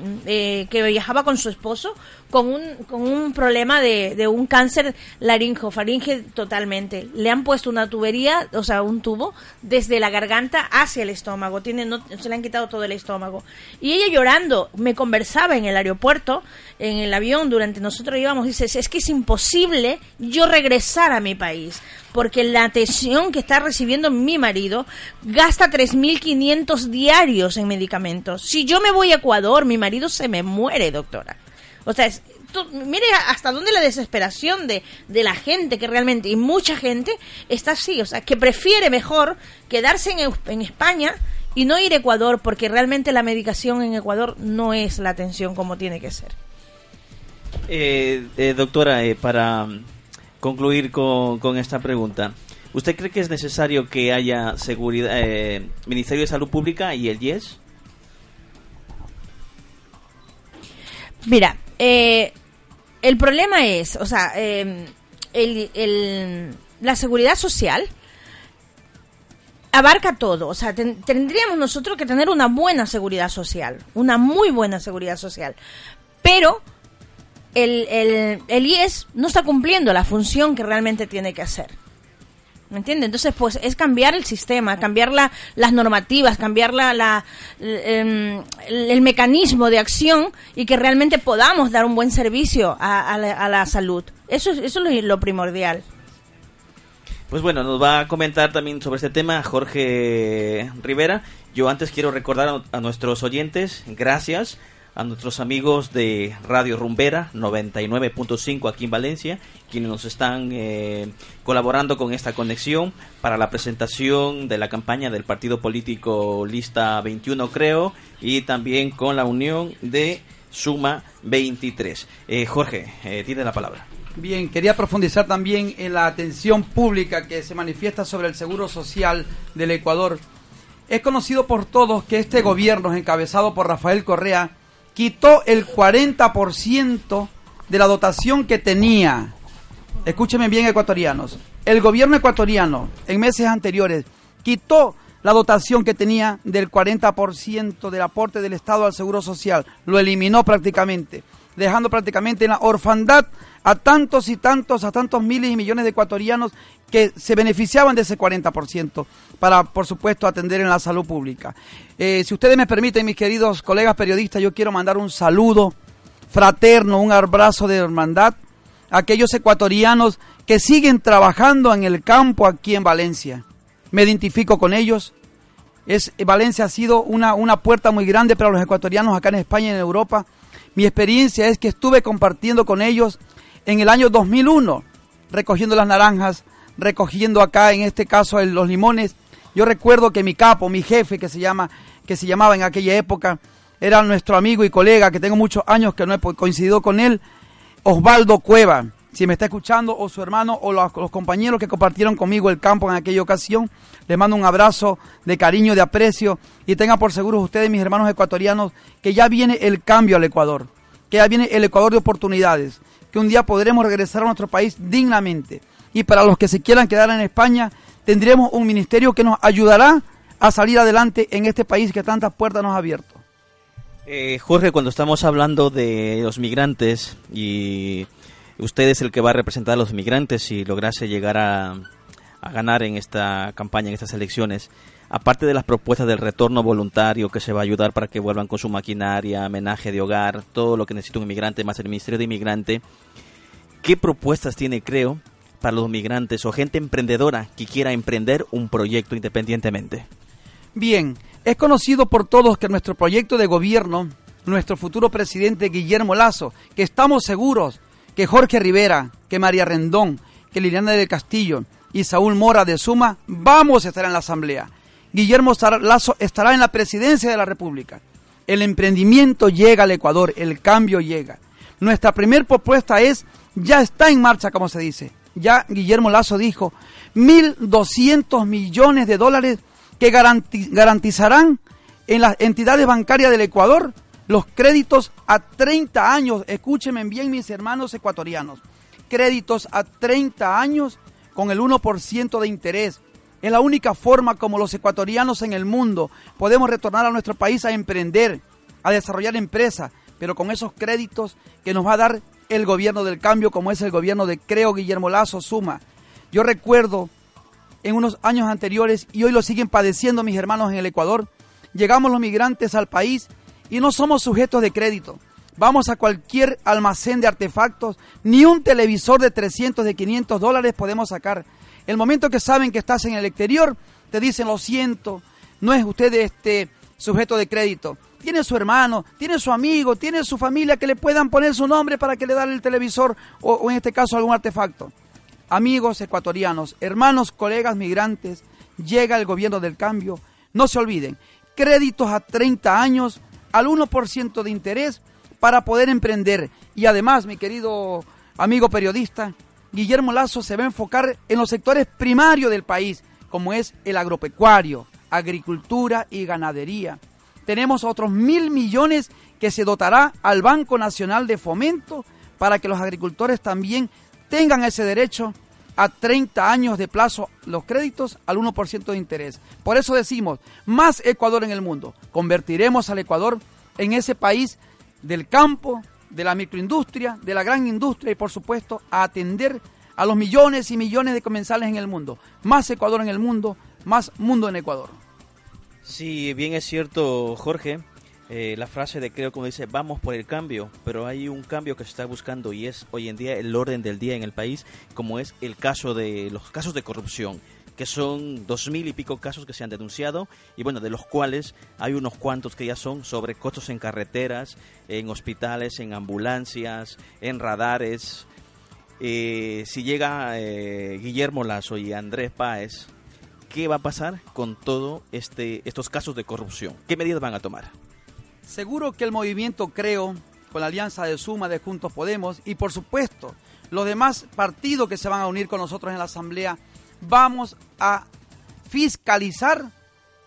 que viajaba con su esposo con un, con un problema de, de un cáncer laringofaringe totalmente. Le han puesto una tubería, o sea, un tubo, desde la garganta hacia el estómago. Tiene, no, se le han quitado todo el estómago. Y ella llorando, me conversaba en el aeropuerto, en el avión, durante nosotros íbamos, dice, es que es imposible yo regresar a mi país porque la atención que está recibiendo mi marido gasta 3.500 diarios en medicamentos. Si yo me voy a Ecuador, mi marido se me muere, doctora. O sea, mire hasta dónde la desesperación de, de, la gente que realmente, y mucha gente está así, o sea, que prefiere mejor quedarse en, en España y no ir a Ecuador porque realmente la medicación en Ecuador no es la atención como tiene que ser. Eh, eh, doctora, eh, para concluir con, con, esta pregunta, ¿usted cree que es necesario que haya seguridad, Ministerio de Salud Pública y el IES? Mira, el problema es, o sea, el, la seguridad social abarca todo. O sea, tendríamos nosotros que tener una buena seguridad social, una muy buena seguridad social. Pero el, el, el IES no está cumpliendo la función que realmente tiene que hacer. ¿Me entiende? Entonces, pues es cambiar el sistema, cambiar las normativas, cambiar la, em, el, mecanismo de acción y que realmente podamos dar un buen servicio a, la, salud. Eso, eso es lo primordial. Pues bueno, nos va a comentar también sobre este tema Jorge Rivera. Yo antes quiero recordar a nuestros oyentes, gracias a nuestros amigos de Radio Rumbera 99.5 aquí en Valencia, quienes nos están eh, colaborando con esta conexión para la presentación de la campaña del partido político Lista 21, creo, y también con la unión de Suma 23. Eh, Jorge, eh, tiene la palabra. Bien, quería profundizar también en la atención pública que se manifiesta sobre el seguro social del Ecuador. Es conocido por todos que este gobierno, encabezado por Rafael Correa, quitó el 40% de la dotación que tenía. Escúchenme bien, ecuatorianos. El gobierno ecuatoriano, en meses anteriores, quitó la dotación que tenía del 40% del aporte del Estado al Seguro Social. Lo eliminó prácticamente, dejando prácticamente en la orfandad a tantos y tantos, a tantos miles y millones de ecuatorianos que se beneficiaban de ese 40% para, por supuesto, atender en la salud pública. Eh, si ustedes me permiten, mis queridos colegas periodistas, yo quiero mandar un saludo fraterno, un abrazo de hermandad a aquellos ecuatorianos que siguen trabajando en el campo aquí en Valencia. Me identifico con ellos. Es, Valencia ha sido una, una puerta muy grande para los ecuatorianos acá en España y en Europa. Mi experiencia es que estuve compartiendo con ellos en el año 2001, recogiendo las naranjas, recogiendo acá, en este caso, los limones. Yo recuerdo que mi capo, mi jefe, que se, llama, que se llamaba en aquella época, era nuestro amigo y colega, que tengo muchos años que no he coincidido con él, Osvaldo Cueva. Si me está escuchando, o su hermano, o los, compañeros que compartieron conmigo el campo en aquella ocasión, les mando un abrazo de cariño, de aprecio, y tengan por seguro ustedes, mis hermanos ecuatorianos, que ya viene el cambio al Ecuador, que ya viene el Ecuador de oportunidades, que un día podremos regresar a nuestro país dignamente y para los que se quieran quedar en España, tendremos un ministerio que nos ayudará a salir adelante en este país que tantas puertas nos ha abierto. Eh, Jorge, cuando estamos hablando de los migrantes y usted es el que va a representar a los migrantes si lograse llegar a, ganar en esta campaña, en estas elecciones, aparte de las propuestas del retorno voluntario que se va a ayudar para que vuelvan con su maquinaria, homenaje de hogar, todo lo que necesita un inmigrante, más el Ministerio de Inmigrante, ¿qué propuestas tiene, creo, para los migrantes o gente emprendedora que quiera emprender un proyecto independientemente? Bien, es conocido por todos que nuestro proyecto de gobierno, nuestro futuro presidente Guillermo Lazo, que estamos seguros que Jorge Rivera, que María Rendón, que Liliana del Castillo y Saúl Mora de Suma vamos a estar en la Asamblea. Guillermo Lazo estará en la presidencia de la República. El emprendimiento llega al Ecuador, el cambio llega. Nuestra primera propuesta es, ya está en marcha, como se dice, ya Guillermo Lazo dijo, 1.200 millones de dólares que garantizarán en las entidades bancarias del Ecuador los créditos a 30 años. Escúchenme bien mis hermanos ecuatorianos. Créditos a 30 años con el 1% de interés. Es la única forma como los ecuatorianos en el mundo podemos retornar a nuestro país a emprender, a desarrollar empresas, pero con esos créditos que nos va a dar el gobierno del cambio, como es el gobierno de Creo Guillermo Lazo Suma. Yo recuerdo en unos años anteriores, y hoy lo siguen padeciendo mis hermanos en el Ecuador, llegamos los migrantes al país y no somos sujetos de crédito. Vamos a cualquier almacén de artefactos, ni un televisor de 300, de 500 dólares podemos sacar. El momento que saben que estás en el exterior, te dicen, lo siento, no es usted este sujeto de crédito tiene su hermano, tiene su amigo, tiene su familia que le puedan poner su nombre para que le den el televisor o, en este caso algún artefacto. Amigos ecuatorianos, hermanos, colegas migrantes, llega el gobierno del cambio. No se olviden, créditos a 30 años al 1% de interés para poder emprender. Y además, mi querido amigo periodista, Guillermo Lazo se va a enfocar en los sectores primarios del país, como es el agropecuario, agricultura y ganadería tenemos otros mil millones que se dotará al Banco Nacional de Fomento para que los agricultores también tengan ese derecho a 30 años de plazo los créditos al 1% de interés. Por eso decimos, más Ecuador en el mundo. Convertiremos al Ecuador en ese país del campo, de la microindustria, de la gran industria y por supuesto a atender a los millones y millones de comensales en el mundo. Más Ecuador en el mundo, más mundo en Ecuador. Sí, bien es cierto, Jorge. Eh, la frase de creo como dice vamos por el cambio, pero hay un cambio que se está buscando y es hoy en día el orden del día en el país, como es el caso de los casos de corrupción que son dos mil y pico casos que se han denunciado y bueno, de los cuales hay unos cuantos que ya son sobre costos en carreteras, en hospitales, en ambulancias, en radares. Eh, si llega eh, Guillermo Lazo y Andrés Páez qué va a pasar con todos este, estos casos de corrupción. ¿Qué medidas van a tomar? Seguro que el movimiento Creo, con la alianza de Suma de Juntos Podemos y por supuesto los demás partidos que se van a unir con nosotros en la Asamblea, vamos a fiscalizar,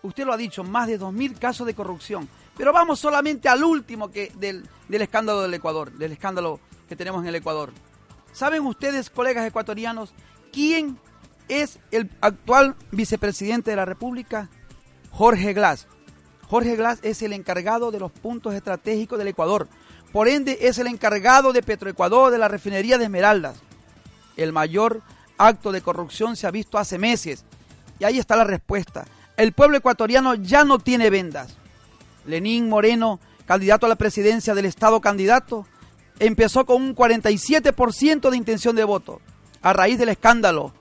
usted lo ha dicho, más de 2.000 casos de corrupción. Pero vamos solamente al último que, del, del escándalo del Ecuador, del escándalo que tenemos en el Ecuador. ¿Saben ustedes, colegas ecuatorianos, quién es el actual vicepresidente de la República, Jorge Glass. Jorge Glass es el encargado de los puntos estratégicos del Ecuador. Por ende, es el encargado de Petroecuador, de la refinería de Esmeraldas. El mayor acto de corrupción se ha visto hace meses. Y ahí está la respuesta. El pueblo ecuatoriano ya no tiene vendas. Lenín Moreno, candidato a la presidencia del Estado candidato, empezó con un 47% de intención de voto. A raíz del escándalo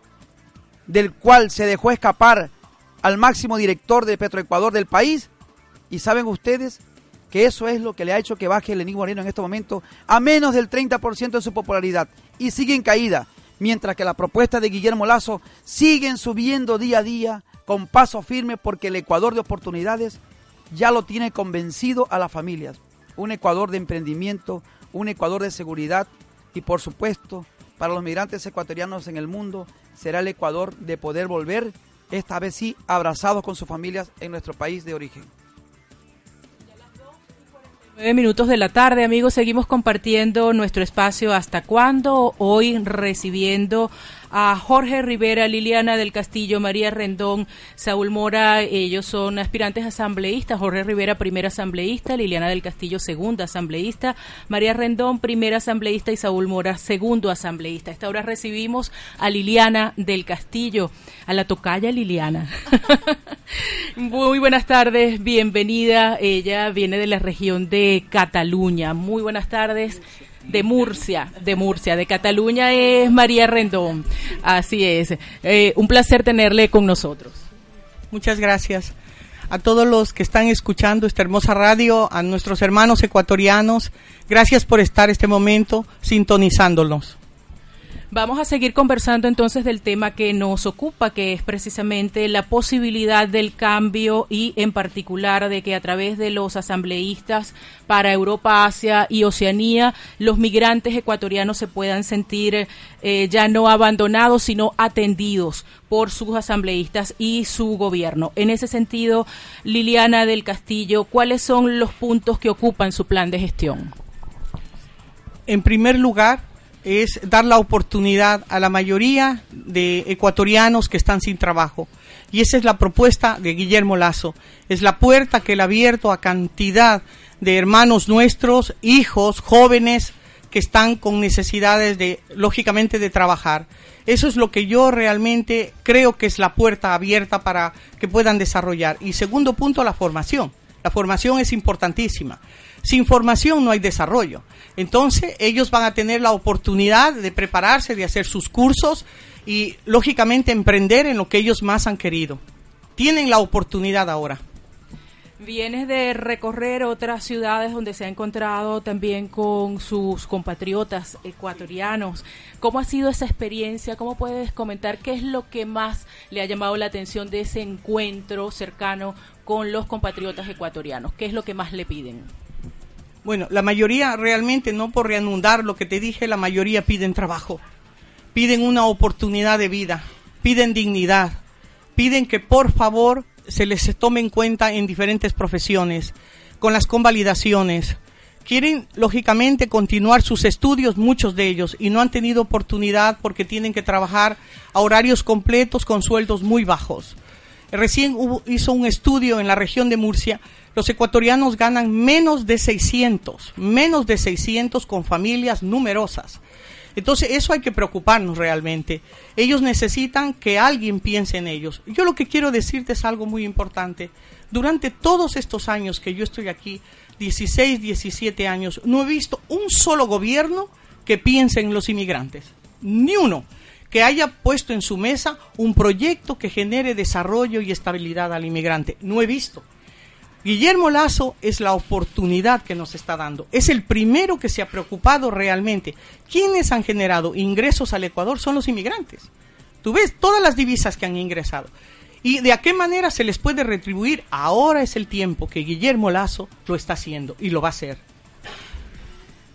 del cual se dejó escapar al máximo director de Petroecuador del país. Y saben ustedes que eso es lo que le ha hecho que baje Lenín Moreno en este momento a menos del 30% de su popularidad y sigue en caída, mientras que la propuesta de Guillermo Lazo siguen subiendo día a día con paso firme porque el Ecuador de oportunidades ya lo tiene convencido a las familias. Un Ecuador de emprendimiento, un Ecuador de seguridad y por supuesto para los migrantes ecuatorianos en el mundo será el Ecuador de poder volver, esta vez sí, abrazados con sus familias en nuestro país de origen. Nueve minutos de la tarde, amigos, seguimos compartiendo nuestro espacio. Hasta cuándo, hoy recibiendo a Jorge Rivera, Liliana del Castillo, María Rendón, Saúl Mora, ellos son aspirantes asambleístas, Jorge Rivera, primer asambleísta, Liliana del Castillo, segunda asambleísta, María Rendón, primera asambleísta y Saúl Mora, segundo asambleísta. Esta hora recibimos a Liliana del Castillo, a la tocaya Liliana. Muy buenas tardes, bienvenida. Ella viene de la región de Cataluña. Muy buenas tardes de Murcia, de Murcia, de Cataluña es María Rendón. Así es. Eh, un placer tenerle con nosotros. Muchas gracias a todos los que están escuchando esta hermosa radio, a nuestros hermanos ecuatorianos. Gracias por estar este momento sintonizándolos. Vamos a seguir conversando entonces del tema que nos ocupa, que es precisamente la posibilidad del cambio y en particular de que a través de los asambleístas para Europa, Asia y Oceanía, los migrantes ecuatorianos se puedan sentir eh, ya no abandonados, sino atendidos por sus asambleístas y su gobierno. En ese sentido, Liliana del Castillo, ¿cuáles son los puntos que ocupan su plan de gestión? En primer lugar, es dar la oportunidad a la mayoría de ecuatorianos que están sin trabajo. Y esa es la propuesta de Guillermo Lazo. Es la puerta que él ha abierto a cantidad de hermanos nuestros, hijos, jóvenes que están con necesidades de, lógicamente, de trabajar. Eso es lo que yo realmente creo que es la puerta abierta para que puedan desarrollar. Y segundo punto, la formación. La formación es importantísima. Sin formación no hay desarrollo. Entonces ellos van a tener la oportunidad de prepararse, de hacer sus cursos y lógicamente emprender en lo que ellos más han querido. Tienen la oportunidad ahora. Vienes de recorrer otras ciudades donde se ha encontrado también con sus compatriotas ecuatorianos. ¿Cómo ha sido esa experiencia? ¿Cómo puedes comentar qué es lo que más le ha llamado la atención de ese encuentro cercano con los compatriotas ecuatorianos? ¿Qué es lo que más le piden? Bueno, la mayoría realmente, no por reanudar lo que te dije, la mayoría piden trabajo, piden una oportunidad de vida, piden dignidad, piden que por favor se les tome en cuenta en diferentes profesiones, con las convalidaciones. Quieren, lógicamente, continuar sus estudios, muchos de ellos, y no han tenido oportunidad porque tienen que trabajar a horarios completos con sueldos muy bajos. Recién hizo un estudio en la región de Murcia los ecuatorianos ganan menos de 600, menos de 600 con familias numerosas. Entonces eso hay que preocuparnos realmente. Ellos necesitan que alguien piense en ellos. Yo lo que quiero decirte es algo muy importante. Durante todos estos años que yo estoy aquí, 16, 17 años, no he visto un solo gobierno que piense en los inmigrantes. Ni uno que haya puesto en su mesa un proyecto que genere desarrollo y estabilidad al inmigrante. No he visto. Guillermo Lazo es la oportunidad que nos está dando. Es el primero que se ha preocupado realmente. ¿Quiénes han generado ingresos al Ecuador? Son los inmigrantes. Tú ves todas las divisas que han ingresado. ¿Y de a qué manera se les puede retribuir? Ahora es el tiempo que Guillermo Lazo lo está haciendo y lo va a hacer.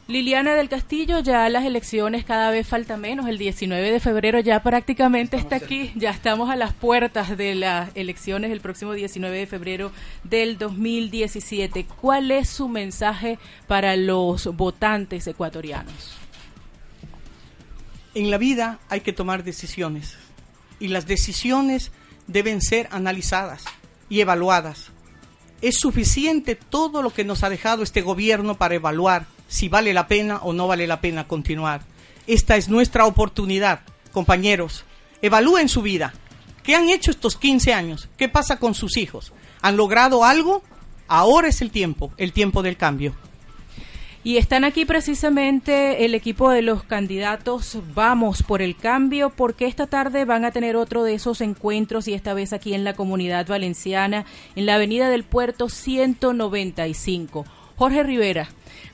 Liliana del Castillo, ya las elecciones cada vez falta menos, el 19 de febrero ya prácticamente está aquí, ya estamos a las puertas de las elecciones el próximo 19 de febrero del 2017. ¿Cuál es su mensaje para los votantes ecuatorianos? En la vida hay que tomar decisiones y las decisiones deben ser analizadas y evaluadas. Es suficiente todo lo que nos ha dejado este gobierno para evaluar si vale la pena o no vale la pena continuar. Esta es nuestra oportunidad, compañeros. Evalúen su vida. ¿Qué han hecho estos 15 años? ¿Qué pasa con sus hijos? ¿Han logrado algo? Ahora es el tiempo, el tiempo del cambio. Y están aquí precisamente el equipo de los candidatos Vamos por el Cambio, porque esta tarde van a tener otro de esos encuentros y esta vez aquí en la comunidad valenciana, en la Avenida del Puerto 195. Jorge Rivera,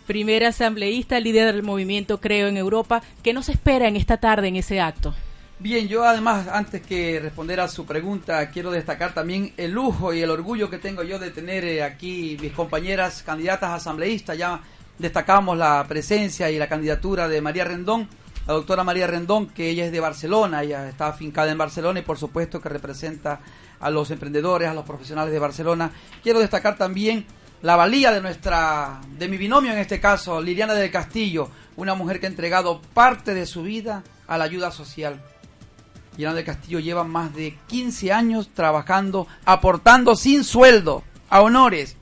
primer asambleísta, líder del movimiento Creo en Europa. ¿Qué nos espera en esta tarde en ese acto? Bien, yo además, antes que responder a su pregunta, quiero destacar también el lujo y el orgullo que tengo yo de tener eh, aquí mis compañeras candidatas asambleístas. Ya destacamos la presencia y la candidatura de María Rendón, la doctora María Rendón, que ella es de Barcelona, ella está afincada en Barcelona y por supuesto que representa a los emprendedores, a los profesionales de Barcelona. Quiero destacar también la valía de nuestra, de mi binomio en este caso, Liliana del Castillo, una mujer que ha entregado parte de su vida a la ayuda social. Liliana del Castillo lleva más de 15 años trabajando, aportando sin sueldo, a honores,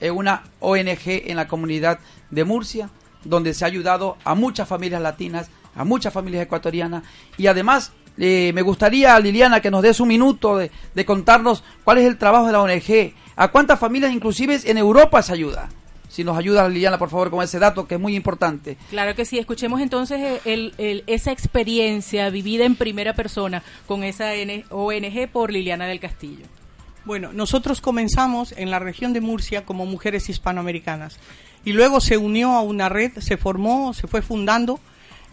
en una ONG en la comunidad de Murcia, donde se ha ayudado a muchas familias latinas, a muchas familias ecuatorianas y además eh, me gustaría, Liliana, que nos des un minuto de, de contarnos cuál es el trabajo de la ONG, ¿A cuántas familias inclusive en Europa se ayuda? Si nos ayuda Liliana, por favor, con ese dato que es muy importante. Claro que sí. Escuchemos entonces esa experiencia vivida en primera persona con esa ONG por Liliana del Castillo. Bueno, nosotros comenzamos en la región de Murcia como mujeres hispanoamericanas y luego se unió a una red, se formó, se fue fundando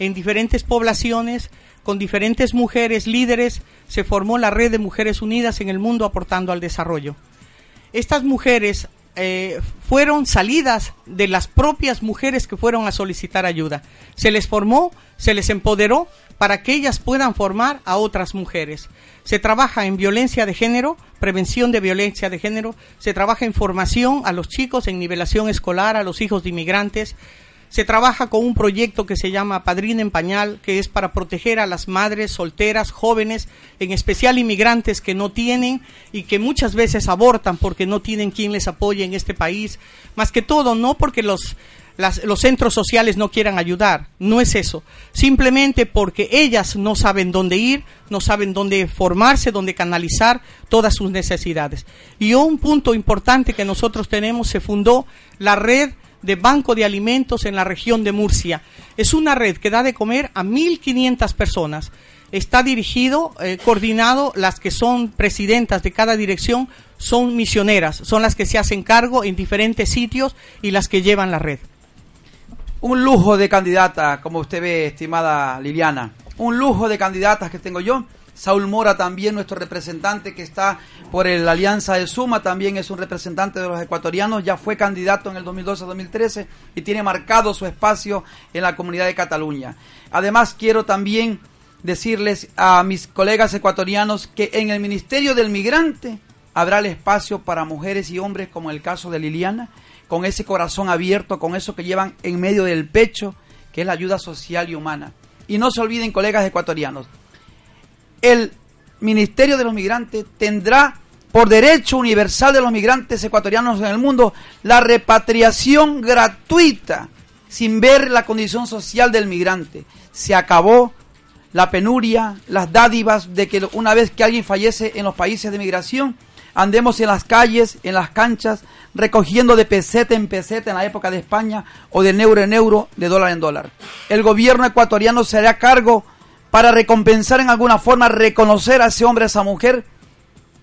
en diferentes poblaciones, con diferentes mujeres líderes, se formó la Red de Mujeres Unidas en el Mundo aportando al desarrollo. Estas mujeres eh, fueron salidas de las propias mujeres que fueron a solicitar ayuda. Se les formó, se les empoderó para que ellas puedan formar a otras mujeres. Se trabaja en violencia de género, prevención de violencia de género, se trabaja en formación a los chicos, en nivelación escolar, a los hijos de inmigrantes, se trabaja con un proyecto que se llama Padrina en Pañal, que es para proteger a las madres solteras, jóvenes, en especial inmigrantes que no tienen y que muchas veces abortan porque no tienen quien les apoye en este país. Más que todo, no porque los, los centros sociales no quieran ayudar, no es eso. Simplemente porque ellas no saben dónde ir, no saben dónde formarse, dónde canalizar todas sus necesidades. Y un punto importante que nosotros tenemos, se fundó la red de Banco de Alimentos en la región de Murcia. Es una red que da de comer a 1.500 personas. Está dirigido, eh, coordinado, las que son presidentas de cada dirección son misioneras, son las que se hacen cargo en diferentes sitios y las que llevan la red. Un lujo de candidata, como usted ve, estimada Liliana. Un lujo de candidatas que tengo yo Saúl Mora también, nuestro representante que está por la Alianza de Suma, también es un representante de los ecuatorianos, ya fue candidato en el 2012-2013 y tiene marcado su espacio en la comunidad de Cataluña. Además, quiero también decirles a mis colegas ecuatorianos que en el Ministerio del Migrante habrá el espacio para mujeres y hombres, como el caso de Liliana, con ese corazón abierto, con eso que llevan en medio del pecho, que es la ayuda social y humana. Y no se olviden, colegas ecuatorianos, el Ministerio de los Migrantes tendrá por derecho universal de los migrantes ecuatorianos en el mundo la repatriación gratuita sin ver la condición social del migrante. Se acabó la penuria, las dádivas de que una vez que alguien fallece en los países de migración, andemos en las calles, en las canchas, recogiendo de peseta en peseta en la época de España o de euro en euro, de dólar en dólar. El gobierno ecuatoriano se hará cargo para recompensar en alguna forma, reconocer a ese hombre, a esa mujer,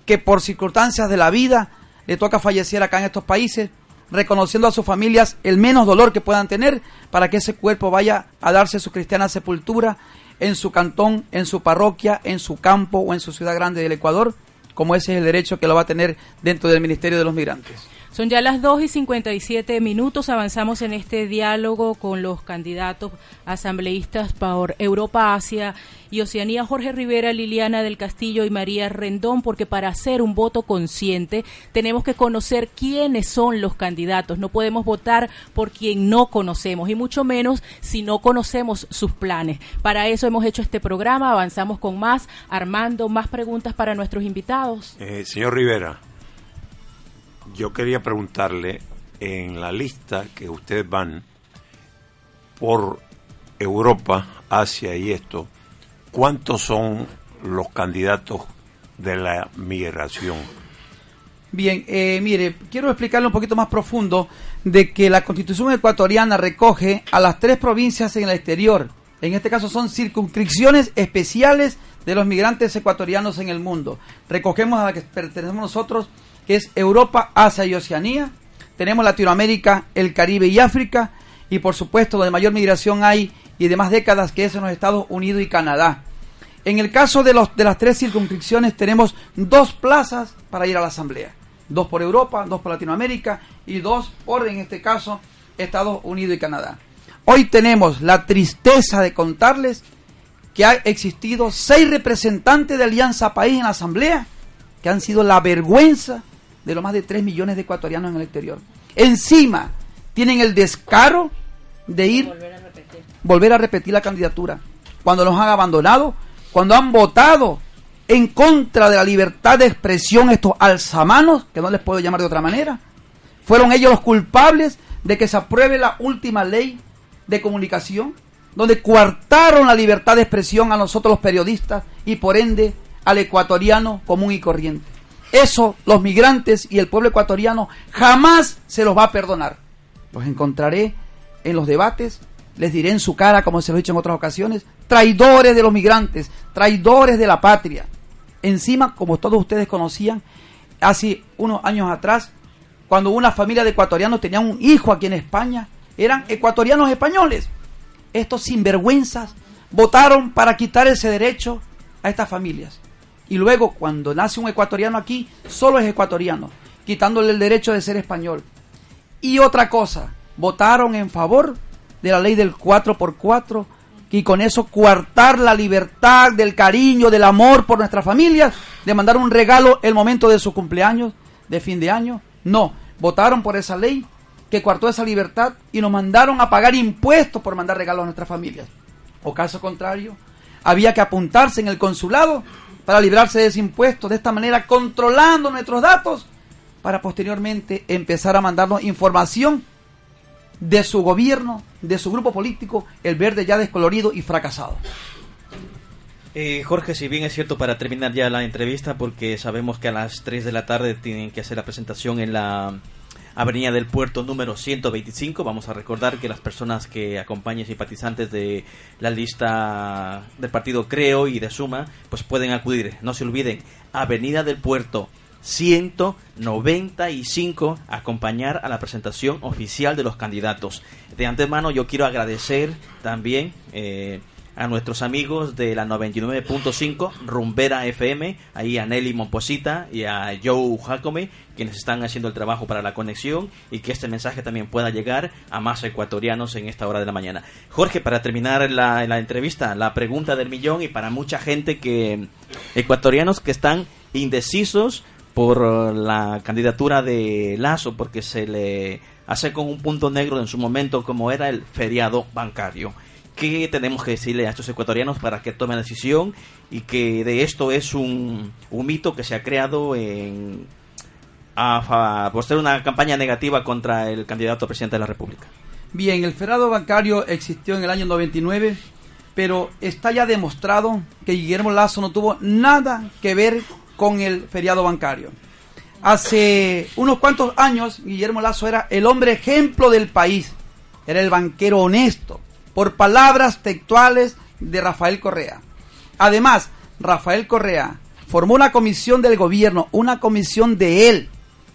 que por circunstancias de la vida le toca fallecer acá en estos países, reconociendo a sus familias el menos dolor que puedan tener para que ese cuerpo vaya a darse su cristiana sepultura en su cantón, en su parroquia, en su campo o en su ciudad grande del Ecuador, como ese es el derecho que lo va a tener dentro del Ministerio de los Migrantes. Son ya las 2 y 57 minutos. Avanzamos en este diálogo con los candidatos asambleístas por Europa, Asia y Oceanía, Jorge Rivera, Liliana del Castillo y María Rendón, porque para hacer un voto consciente tenemos que conocer quiénes son los candidatos. No podemos votar por quien no conocemos y mucho menos si no conocemos sus planes. Para eso hemos hecho este programa. Avanzamos con más. Armando, más preguntas para nuestros invitados. Eh, señor Rivera yo quería preguntarle, en la lista que ustedes van por Europa, Asia y esto, ¿cuántos son los candidatos de la migración? Bien, eh, mire, quiero explicarle un poquito más profundo de que la constitución ecuatoriana recoge a las tres provincias en el exterior. En este caso son circunscripciones especiales de los migrantes ecuatorianos en el mundo. Recogemos a la que pertenecemos nosotros que es Europa, Asia y Oceanía. Tenemos Latinoamérica, el Caribe y África. Y por supuesto, donde mayor migración hay y de más décadas que es en los Estados Unidos y Canadá. En el caso de, los, de las tres circunscripciones tenemos dos plazas para ir a la Asamblea. Dos por Europa, dos por Latinoamérica y dos por, en este caso, Estados Unidos y Canadá. Hoy tenemos la tristeza de contarles que ha existido seis representantes de Alianza País en la Asamblea que han sido la vergüenza de los más de 3 millones de ecuatorianos en el exterior. Encima, tienen el descaro de ir, volver a repetir, volver a repetir la candidatura. Cuando nos han abandonado, cuando han votado en contra de la libertad de expresión estos alzamanos, que no les puedo llamar de otra manera, fueron ellos los culpables de que se apruebe la última ley de comunicación, donde coartaron la libertad de expresión a nosotros los periodistas y por ende al ecuatoriano común y corriente. Eso los migrantes y el pueblo ecuatoriano jamás se los va a perdonar. Los encontraré en los debates, les diré en su cara, como se lo he dicho en otras ocasiones, traidores de los migrantes, traidores de la patria. Encima, como todos ustedes conocían, hace unos años atrás, cuando una familia de ecuatorianos tenía un hijo aquí en España, eran ecuatorianos españoles. estos sinvergüenzas, votaron para quitar ese derecho a estas familias. Y luego, cuando nace un ecuatoriano aquí, solo es ecuatoriano, quitándole el derecho de ser español. Y otra cosa, votaron en favor de la ley del 4x4 y con eso coartar la libertad, del cariño, del amor por nuestras familias, de mandar un regalo el momento de su cumpleaños, de fin de año. No, votaron por esa ley que coartó esa libertad y nos mandaron a pagar impuestos por mandar regalos a nuestras familias. O caso contrario, había que apuntarse en el consulado para librarse de ese impuesto, de esta manera controlando nuestros datos, para posteriormente empezar a mandarnos información de su gobierno, de su grupo político, el verde ya descolorido y fracasado. Eh, Jorge, si bien es cierto para terminar ya la entrevista, porque sabemos que a las 3 de la tarde tienen que hacer la presentación en la Avenida del Puerto número 125. Vamos a recordar que las personas que acompañen simpatizantes de la lista del partido Creo y de Suma, pues pueden acudir. No se olviden, Avenida del Puerto 195 acompañar a la presentación oficial de los candidatos. De antemano yo quiero agradecer también eh, a nuestros amigos de la 99.5 Rumbera FM, ahí a Nelly Momposita y a Joe Jacome, quienes están haciendo el trabajo para la conexión y que este mensaje también pueda llegar a más ecuatorianos en esta hora de la mañana. Jorge, para terminar la, la entrevista, la pregunta del millón y para mucha gente que ecuatorianos que están indecisos por la candidatura de Lazo porque se le hace con un punto negro en su momento como era el feriado bancario. ¿Qué tenemos que decirle a estos ecuatorianos para que tomen la decisión y que de esto es un, un mito que se ha creado en, por ser una campaña negativa contra el candidato a presidente de la República? Bien, el feriado bancario existió en el año 99, pero está ya demostrado que Guillermo Lazo no tuvo nada que ver con el feriado bancario. Hace unos cuantos años, Guillermo Lazo era el hombre ejemplo del país. Era el banquero honesto, por palabras textuales de Rafael Correa. Además, Rafael Correa formó una comisión del gobierno, una comisión de él,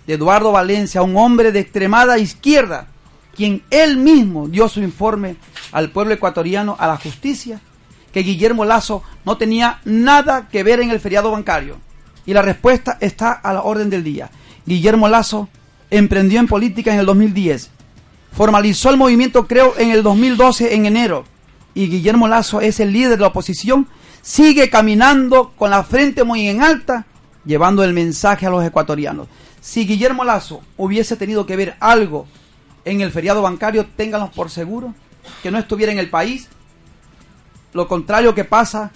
de Eduardo Valencia, un hombre de extremada izquierda, quien él mismo dio su informe al pueblo ecuatoriano, a la justicia, que Guillermo Lazo no tenía nada que ver en el feriado bancario. Y la respuesta está a la orden del día. Guillermo Lazo emprendió en política en el 2010. Formalizó el movimiento Creo en el 2012 en enero. Y Guillermo Lazo es el líder de la oposición. Sigue caminando con la frente muy en alta, llevando el mensaje a los ecuatorianos. Si Guillermo Lazo hubiese tenido que ver algo en el feriado bancario, ténganlos por seguro que no estuviera en el país. Lo contrario que pasa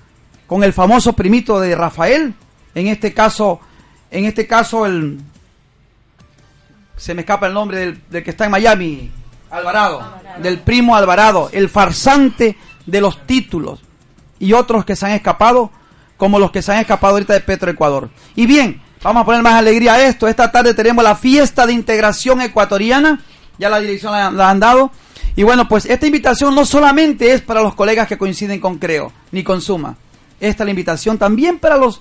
con el famoso primito de Rafael, en este caso, en este caso el se me escapa el nombre del, que está en Miami, Alvarado, del primo Alvarado, el farsante de los títulos y otros que se han escapado, como los que se han escapado ahorita de Petroecuador. Y bien, vamos a poner más alegría a esto. Esta tarde tenemos la fiesta de integración ecuatoriana, ya la dirección la, la han dado. Y bueno, pues esta invitación no solamente es para los colegas que coinciden con Creo, ni con Suma. Esta es la invitación también para los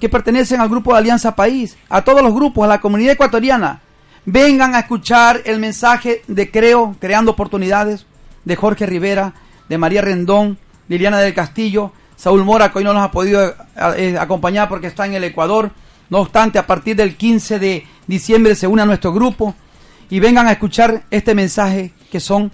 que pertenecen al grupo de Alianza País, a todos los grupos, a la comunidad ecuatoriana. Vengan a escuchar el mensaje de Creo, Creando Oportunidades, de Jorge Rivera, de María Rendón, Liliana del Castillo, Saúl Mora, que hoy no nos ha podido eh, acompañar porque está en el Ecuador. No obstante, a partir del 15 de diciembre se une a nuestro grupo y vengan a escuchar este mensaje que son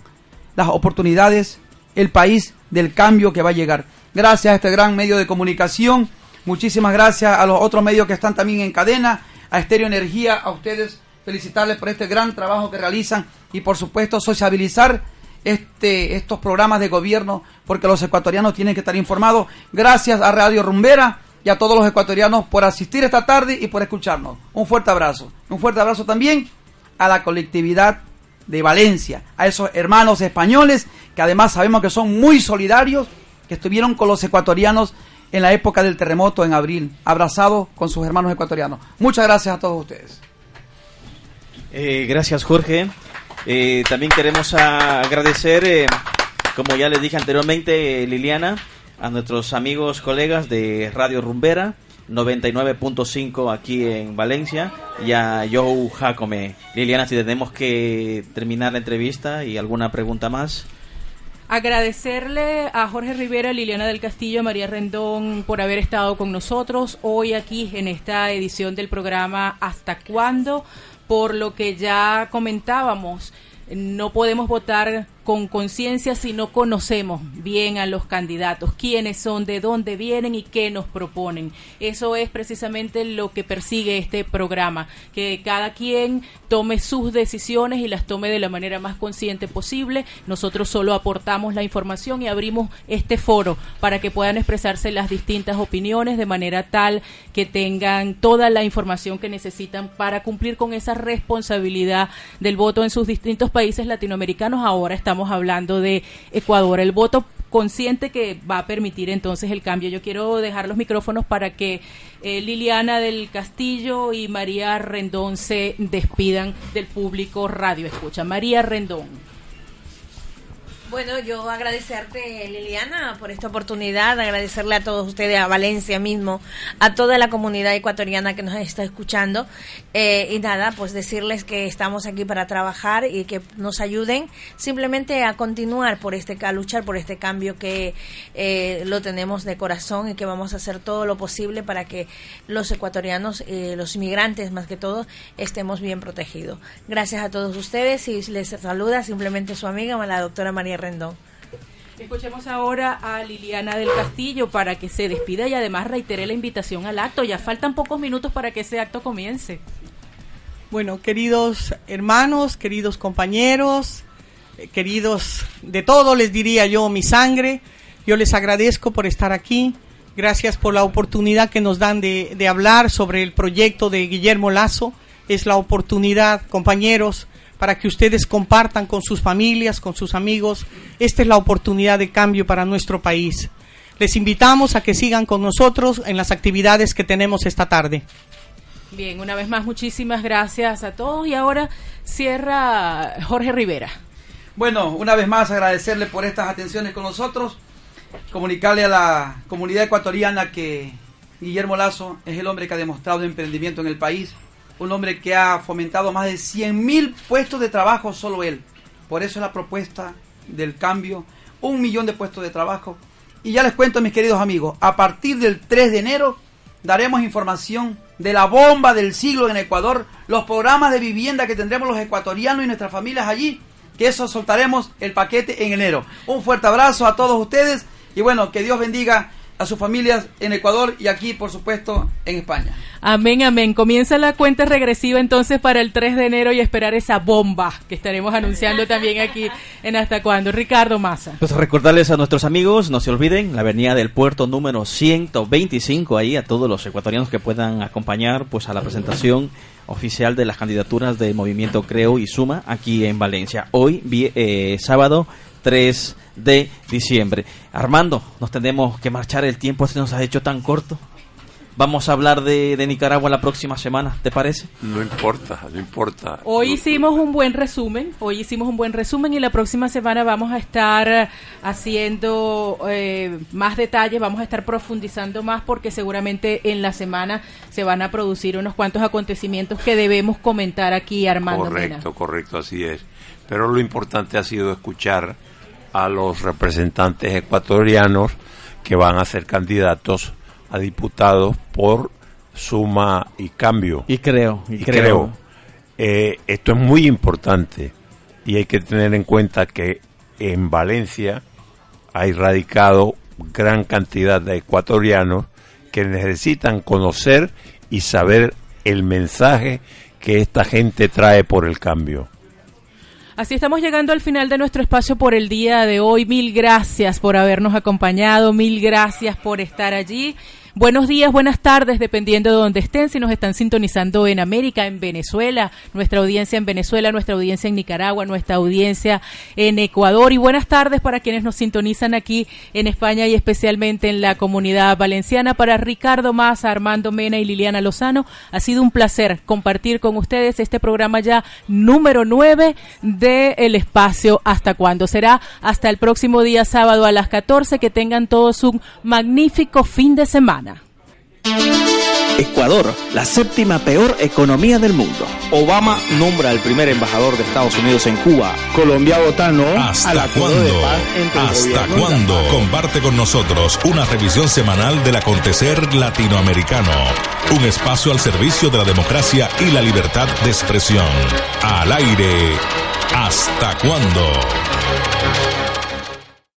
las oportunidades, el país del cambio que va a llegar. Gracias a este gran medio de comunicación Muchísimas gracias a los otros medios que están también en cadena, a Estéreo Energía, a ustedes felicitarles por este gran trabajo que realizan y por supuesto sociabilizar este, estos programas de gobierno porque los ecuatorianos tienen que estar informados. Gracias a Radio Rumbera y a todos los ecuatorianos por asistir esta tarde y por escucharnos. Un fuerte abrazo. Un fuerte abrazo también a la colectividad de Valencia, a esos hermanos españoles que además sabemos que son muy solidarios, que estuvieron con los ecuatorianos en la época del terremoto en abril, abrazado con sus hermanos ecuatorianos. Muchas gracias a todos ustedes. Eh, gracias Jorge. Eh, también queremos agradecer, eh, como ya les dije anteriormente, Liliana, a nuestros amigos, colegas de Radio Rumbera. 99.5 aquí en Valencia y a Joe Jacome. Liliana, si tenemos que terminar la entrevista y alguna pregunta más. Agradecerle a Jorge Rivera, Liliana del Castillo, María Rendón por haber estado con nosotros hoy aquí en esta edición del programa Hasta cuándo, por lo que ya comentábamos, no podemos votar con conciencia si no conocemos bien a los candidatos, quiénes son, de dónde vienen y qué nos proponen. Eso es precisamente lo que persigue este programa, que cada quien tome sus decisiones y las tome de la manera más consciente posible. Nosotros solo aportamos la información y abrimos este foro para que puedan expresarse las distintas opiniones de manera tal que tengan toda la información que necesitan para cumplir con esa responsabilidad del voto en sus distintos países latinoamericanos. Ahora estamos hablando de Ecuador. El voto consciente que va a permitir entonces el cambio. Yo quiero dejar los micrófonos para que eh, Liliana del Castillo y María Rendón se despidan del público Radio Escucha. María Rendón. Bueno, yo agradecerte, Liliana, por esta oportunidad, agradecerle a todos ustedes, a Valencia mismo, a toda la comunidad ecuatoriana que nos está escuchando. Eh, y nada, pues decirles que estamos aquí para trabajar y que nos ayuden simplemente a continuar por este, a luchar por este cambio que eh, lo tenemos de corazón y que vamos a hacer todo lo posible para que los ecuatorianos, eh, los inmigrantes más que todo, estemos bien protegidos. Gracias a todos ustedes y les saluda simplemente su amiga, la doctora María Rendón. Escuchemos ahora a Liliana del Castillo para que se despida y además reitere la invitación al acto. Ya faltan pocos minutos para que ese acto comience. Bueno, queridos hermanos, queridos compañeros, eh, queridos de todo, les diría yo mi sangre, yo les agradezco por estar aquí. Gracias por la oportunidad que nos dan de, de hablar sobre el proyecto de Guillermo Lazo. Es la oportunidad, compañeros, para que ustedes compartan con sus familias, con sus amigos. Esta es la oportunidad de cambio para nuestro país. Les invitamos a que sigan con nosotros en las actividades que tenemos esta tarde. Bien, una vez más muchísimas gracias a todos y ahora cierra Jorge Rivera. Bueno, una vez más agradecerle por estas atenciones con nosotros, comunicarle a la comunidad ecuatoriana que Guillermo Lazo es el hombre que ha demostrado emprendimiento en el país, un hombre que ha fomentado más de 100.000 puestos de trabajo solo él. Por eso la propuesta del cambio, un millón de puestos de trabajo. Y ya les cuento, mis queridos amigos, a partir del 3 de enero daremos información de la bomba del siglo en Ecuador, los programas de vivienda que tendremos los ecuatorianos y nuestras familias allí, que eso soltaremos el paquete en enero. Un fuerte abrazo a todos ustedes y bueno, que Dios bendiga a sus familias en Ecuador y aquí, por supuesto, en España. Amén, amén. Comienza la cuenta regresiva entonces para el 3 de enero y esperar esa bomba que estaremos anunciando también aquí en Hasta Cuándo. Ricardo Maza. Pues recordarles a nuestros amigos, no se olviden, la avenida del puerto número 125, ahí a todos los ecuatorianos que puedan acompañar pues a la presentación oficial de las candidaturas del movimiento Creo y Suma aquí en Valencia. Hoy, eh, sábado 3 de diciembre. Armando, nos tenemos que marchar, el tiempo se nos ha hecho tan corto. Vamos a hablar de, de, Nicaragua la próxima semana, ¿te parece? No importa, no importa. Hoy hicimos un buen resumen, hoy hicimos un buen resumen y la próxima semana vamos a estar haciendo eh, más detalles, vamos a estar profundizando más porque seguramente en la semana se van a producir unos cuantos acontecimientos que debemos comentar aquí, Armando. Correcto, correcto, así es. Pero lo importante ha sido escuchar a los representantes ecuatorianos que van a ser candidatos a diputados por suma y cambio. Y creo, y, y creo. creo. Eh, esto es muy importante y hay que tener en cuenta que en Valencia hay radicado gran cantidad de ecuatorianos que necesitan conocer y saber el mensaje que esta gente trae por el cambio. Así estamos llegando al final de nuestro espacio por el día de hoy. Mil gracias por habernos acompañado, mil gracias por estar allí. Buenos días, buenas tardes, dependiendo de donde estén, si nos están sintonizando en América, en Venezuela, nuestra audiencia en Venezuela, nuestra audiencia en Nicaragua, nuestra audiencia en Ecuador y buenas tardes para quienes nos sintonizan aquí en España y especialmente en la comunidad valenciana. Para Ricardo Maza, Armando Mena y Liliana Lozano, ha sido un placer compartir con ustedes este programa ya número 9 de El Espacio Hasta Cuándo. Será hasta el próximo día sábado a las 14. Que tengan todos un magnífico fin de semana. Ecuador, la séptima peor economía del mundo. Obama nombra al primer embajador de Estados Unidos en Cuba. Colombia vota no ¿Hasta al acuerdo de cuándo? paz entre el ¿Hasta cuándo? Comparte con nosotros una revisión semanal del acontecer latinoamericano. Un espacio al servicio de la democracia y la libertad de expresión. Al aire. ¿Hasta cuándo?